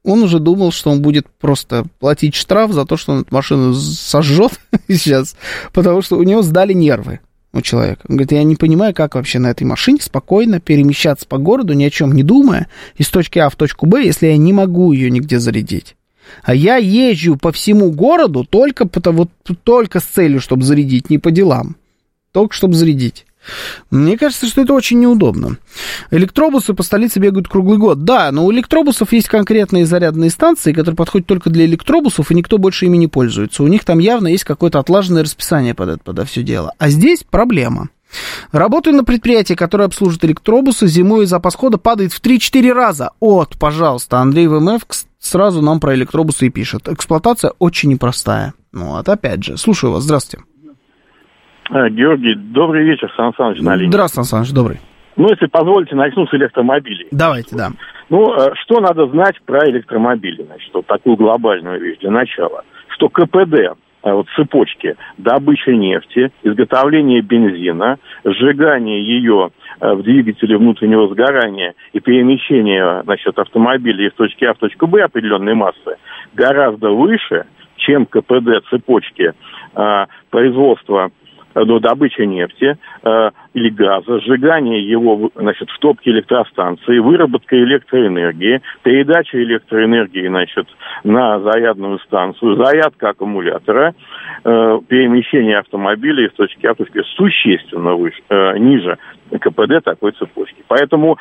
он уже думал, что он будет просто платить штраф за то, что он эту машину сожжет сейчас, потому что у него сдали нервы у человека. Он говорит, я не понимаю, как вообще на этой машине спокойно перемещаться по городу, ни о чем не думая, из точки А в точку Б, если я не могу ее нигде зарядить. А я езжу по всему городу только, вот, только с целью, чтобы зарядить, не по делам. Только чтобы зарядить. Мне кажется, что это очень неудобно. Электробусы по столице бегают круглый год. Да, но у электробусов есть конкретные зарядные станции, которые подходят только для электробусов, и никто больше ими не пользуется. У них там явно есть какое-то отлаженное расписание под это, под это все дело. А здесь проблема. Работаю на предприятии, которое обслуживает электробусы, зимой запас хода падает в 3-4 раза. Вот, пожалуйста, Андрей ВМФ сразу нам про электробусы и пишет. Эксплуатация очень непростая. Ну, вот опять же. Слушаю вас, здравствуйте. Э, Георгий, добрый вечер, Сан Саныч на линии. Здравствуйте, Сан Саныч, добрый. Ну, если позволите, начну с электромобилей. Давайте, да. Ну, э, что надо знать про электромобили? Значит, вот такую глобальную вещь для начала. Что КПД, э, вот цепочки добычи нефти, изготовления бензина, сжигания ее в двигателе внутреннего сгорания и перемещения значит, автомобиля из точки А в точку Б определенной массы гораздо выше, чем КПД цепочки производства до добычи нефти э, или газа, сжигание его значит, в топке электростанции, выработка электроэнергии, передача электроэнергии значит, на зарядную станцию, зарядка аккумулятора, э, перемещение автомобиля из точки А в точку существенно выше, э, ниже КПД такой цепочки. Поэтому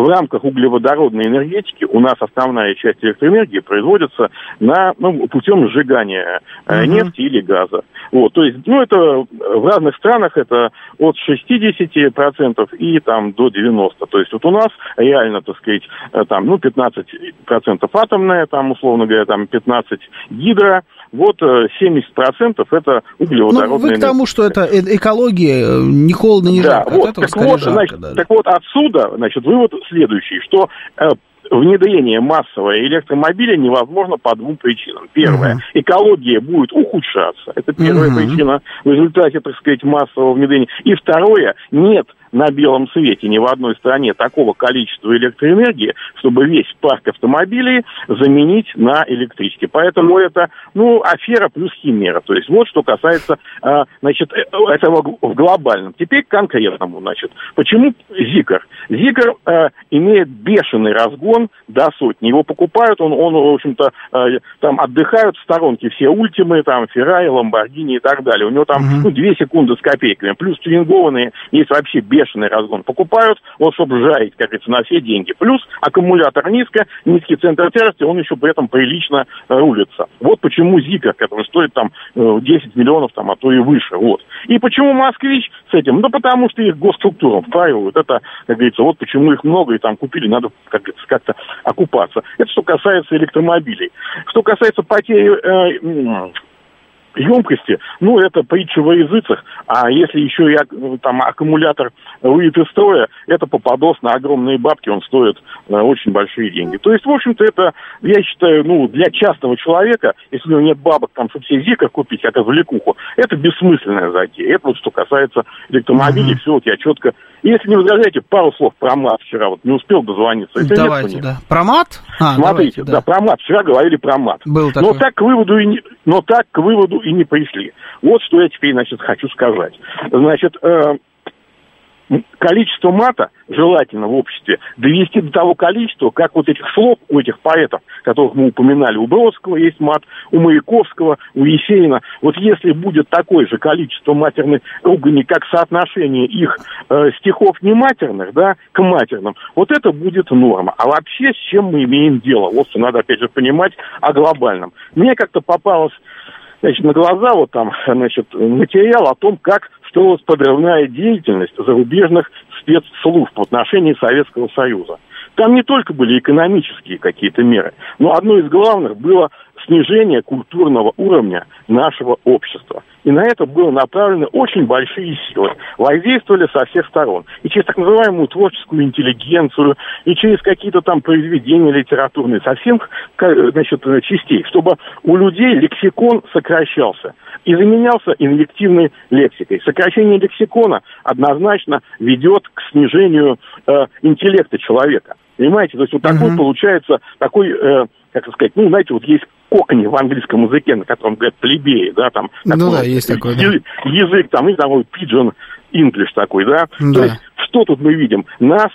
в рамках углеводородной энергетики у нас основная часть электроэнергии производится на, ну, путем сжигания uh-huh. нефти или газа. Вот, то есть, ну, это в разных странах это от 60% и там до 90%. То есть вот у нас реально, так сказать, э, там, ну, 15% атомная, там, условно говоря, там 15 гидро, вот 70% э, это углеводородная Ну, вы к тому, что это экология, не холодно, не да, жарко. Вот, так, вот, жарко, значит, так вот, отсюда, значит, вывод следующий, что э, внедрение массового электромобиля невозможно по двум причинам. Первое, uh-huh. экология будет ухудшаться. Это первая uh-huh. причина в результате, так сказать, массового внедрения. И второе, нет на белом свете ни в одной стране такого количества электроэнергии, чтобы весь парк автомобилей заменить на электрички. Поэтому это, ну, афера плюс химера. То есть вот что касается, э, значит, этого в глобальном. Теперь к конкретному, значит. Почему Зикр? Зикр э, имеет бешеный разгон до сотни. Его покупают, он, он в общем-то, э, там отдыхают в сторонке все ультимы, там, Феррари, Ламборгини и так далее. У него там, ну, две секунды с копейками. Плюс тюнингованные есть вообще бешеный разгон. Покупают, вот, чтобы жарить, как говорится, на все деньги. Плюс аккумулятор низко, низкий центр тяжести, он еще при этом прилично э, рулится. Вот почему Зика, который стоит там э, 10 миллионов, там, а то и выше. Вот. И почему Москвич с этим? Ну, потому что их госструктурам впаривают. Это, как говорится, вот почему их много и там купили, надо, как говорится, как-то окупаться. Это что касается электромобилей. Что касается потери э, емкости, ну, это притча во языцах, а если еще и там аккумулятор выйдет из строя, это попадос на огромные бабки, он стоит э, очень большие деньги. То есть, в общем-то, это, я считаю, ну, для частного человека, если у него нет бабок, там, чтобы себе зика купить, как развлекуху, это бессмысленная затея. Это вот что касается электромобилей, mm-hmm. все вот я четко... Если не возражаете, пару слов про МАТ вчера, вот не успел дозвониться. Если давайте, да. Про МАТ? А, Смотрите, давайте, да. да, про МАТ. Вчера говорили про МАТ. Был такой. Но так к выводу и не, но так к выводу и не пришли. Вот что я теперь, значит, хочу сказать. Значит, э, количество мата желательно в обществе довести до того количества, как вот этих слов у этих поэтов, которых мы упоминали, у Бродского есть мат, у Маяковского, у Есенина. Вот если будет такое же количество матерных ругани, как соотношение их э, стихов не матерных, да, к матерным, вот это будет норма. А вообще с чем мы имеем дело? Вот что надо опять же понимать о глобальном. Мне как-то попалось значит, на глаза вот там, значит, материал о том, как строилась подрывная деятельность зарубежных спецслужб в отношении Советского Союза. Там не только были экономические какие-то меры, но одно из главных было снижение культурного уровня нашего общества. И на это было направлены очень большие силы. Воздействовали со всех сторон. И через так называемую творческую интеллигенцию, и через какие-то там произведения литературные, со всех значит, частей, чтобы у людей лексикон сокращался и заменялся инвективной лексикой. Сокращение лексикона однозначно ведет к снижению э, интеллекта человека. Понимаете, то есть вот uh-huh. такой получается, такой, э, как сказать, ну, знаете, вот есть кокни в английском языке, на котором говорят плебеи, да, там. Ну да, есть такой, язык, да. язык там, и такой pigeon English такой, да. да. То есть, что тут мы видим? Нас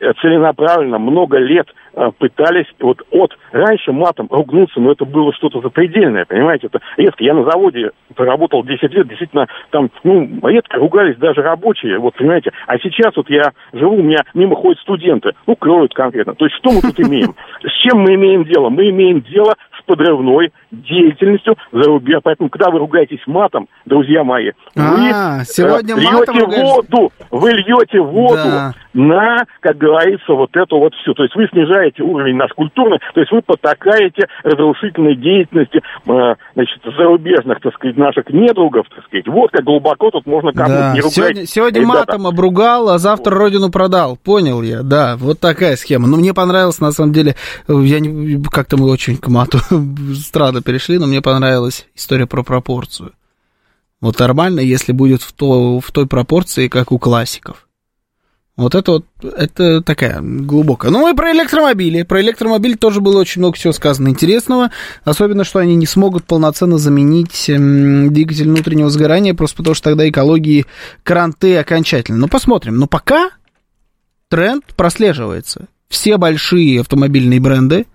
э, целенаправленно много лет Э, пытались вот от раньше матом ругнуться, но это было что-то запредельное, понимаете, это редко. Я на заводе проработал 10 лет, действительно, там, ну, редко ругались даже рабочие, вот, понимаете, а сейчас вот я живу, у меня мимо ходят студенты, ну, кроют конкретно. То есть что мы тут имеем? С чем мы имеем дело? Мы имеем дело подрывной деятельностью за рубеж. Поэтому, когда вы ругаетесь матом, друзья мои, вы а, сегодня льете воду, вы льете воду на, как говорится, вот эту вот всю. То есть вы снижаете уровень наш культурный, то есть вы потакаете разрушительной деятельности э, значит, зарубежных, так сказать, наших недругов, так сказать. Вот как глубоко тут можно кому-то да. не ругать. Сегодня, сегодня матом обругал, а завтра родину продал. Понял я, да, вот такая схема. Но мне понравилось, на самом деле, я не, как-то мы очень к мату странно перешли, но мне понравилась история про пропорцию. Вот нормально, если будет в, то, в той пропорции, как у классиков. Вот это вот, это такая глубокая. Ну и про электромобили. Про электромобили тоже было очень много всего сказано интересного. Особенно, что они не смогут полноценно заменить двигатель внутреннего сгорания, просто потому что тогда экологии кранты окончательно. Ну, посмотрим. Но пока тренд прослеживается. Все большие автомобильные бренды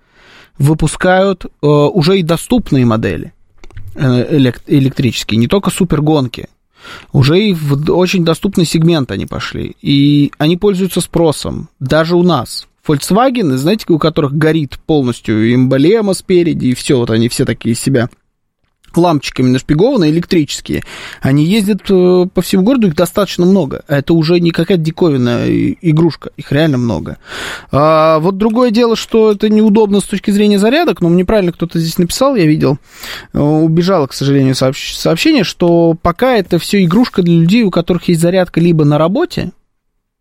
выпускают э, уже и доступные модели э, электрические, не только супергонки уже и в очень доступный сегмент они пошли. И они пользуются спросом. Даже у нас. Volkswagen, знаете, у которых горит полностью эмблема спереди, и все, вот они все такие себя лампочками нашпигованные, электрические, они ездят э, по всему городу, их достаточно много. Это уже не какая-то диковинная игрушка, их реально много. А, вот другое дело, что это неудобно с точки зрения зарядок, но мне правильно кто-то здесь написал, я видел, э, убежало, к сожалению, сообщение, что пока это все игрушка для людей, у которых есть зарядка либо на работе,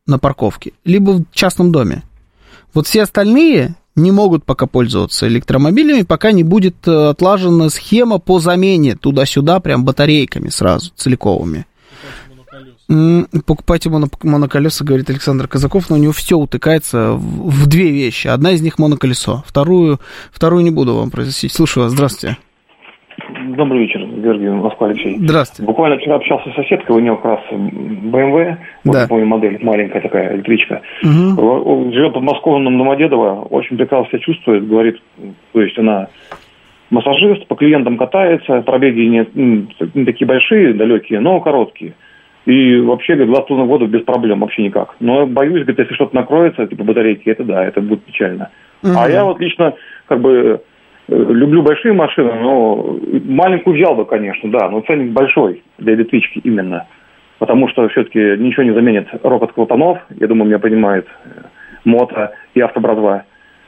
на парковке, либо в частном доме. Вот все остальные не могут пока пользоваться электромобилями, пока не будет э, отлажена схема по замене туда-сюда прям батарейками сразу, целиковыми. Покупайте моноколеса, говорит Александр Казаков, но у него все утыкается в, в две вещи. Одна из них моноколесо, вторую, вторую не буду вам произносить. Слушаю вас, здравствуйте. Добрый вечер, Георгий Москва Алексей. Здравствуйте. Буквально вчера общался с соседкой, у нее как раз BMW, да. вот, помню, модель, маленькая такая электричка. Угу. Живет под Московным Домодедово, очень прекрасно себя чувствует, говорит, то есть она массажист, по клиентам катается, пробеги не, не такие большие, далекие, но короткие. И вообще, говорит, 20 тонн воду без проблем, вообще никак. Но боюсь, говорит, если что-то накроется, типа батарейки, это да, это будет печально. Угу. А я вот лично, как бы, Люблю большие машины, но маленькую взял бы, конечно, да, но ценник большой для электрички именно. Потому что все-таки ничего не заменит робот клапанов, я думаю, меня понимает э, мото и автобразва,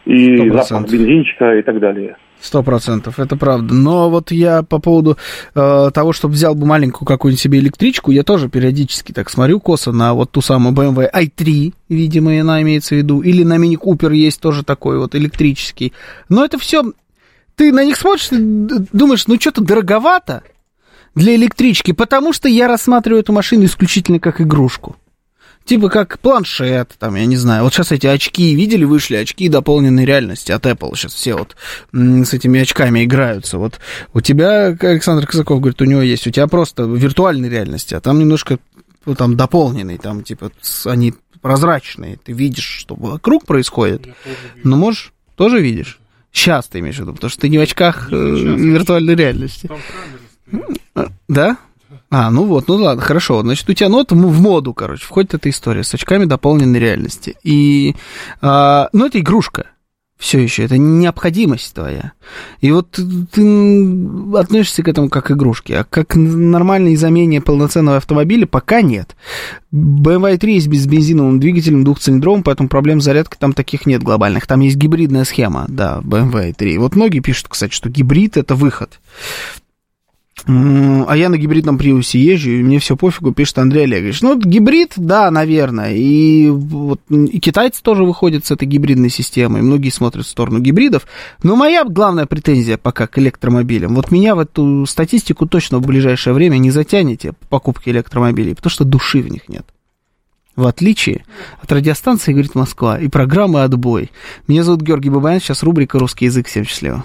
и 100%. запах бензинчика и так далее. Сто процентов, это правда. Но вот я по поводу э, того, чтобы взял бы маленькую какую-нибудь себе электричку, я тоже периодически так смотрю косо на вот ту самую BMW i3, видимо, она имеется в виду, или на Mini Cooper есть тоже такой вот электрический. Но это все ты на них смотришь, думаешь, ну что-то дороговато для электрички, потому что я рассматриваю эту машину исключительно как игрушку. Типа как планшет, там, я не знаю. Вот сейчас эти очки, видели, вышли очки дополненной реальности от Apple. Сейчас все вот с этими очками играются. Вот у тебя, Александр Казаков говорит, у него есть, у тебя просто виртуальной реальности, а там немножко ну, там дополненный, там типа они прозрачные. Ты видишь, что вокруг происходит. Но можешь, тоже видишь. Сейчас ты имеешь в виду, потому что ты не в очках не э, виртуальной реальности. Да? А, ну вот, ну ладно, хорошо. Значит, у тебя нот в моду, короче, входит эта история с очками дополненной реальности. И, а, ну, это игрушка все еще, это необходимость твоя. И вот ты относишься к этому как к игрушке, а как нормальной замене полноценного автомобиля пока нет. BMW i3 есть без бензиновым двигателем двухцилиндровым, поэтому проблем с зарядкой там таких нет глобальных. Там есть гибридная схема, да, BMW i3. Вот многие пишут, кстати, что гибрид это выход. А я на гибридном приусе езжу, и мне все пофигу, пишет Андрей Олегович. Ну, гибрид, да, наверное. И, вот, и китайцы тоже выходят с этой гибридной системой. Многие смотрят в сторону гибридов. Но моя главная претензия пока к электромобилям. Вот меня в эту статистику точно в ближайшее время не затянете по покупке электромобилей, потому что души в них нет. В отличие от радиостанции «Говорит Москва» и программы «Отбой». Меня зовут Георгий Бабаян, сейчас рубрика «Русский язык». Всем счастливо.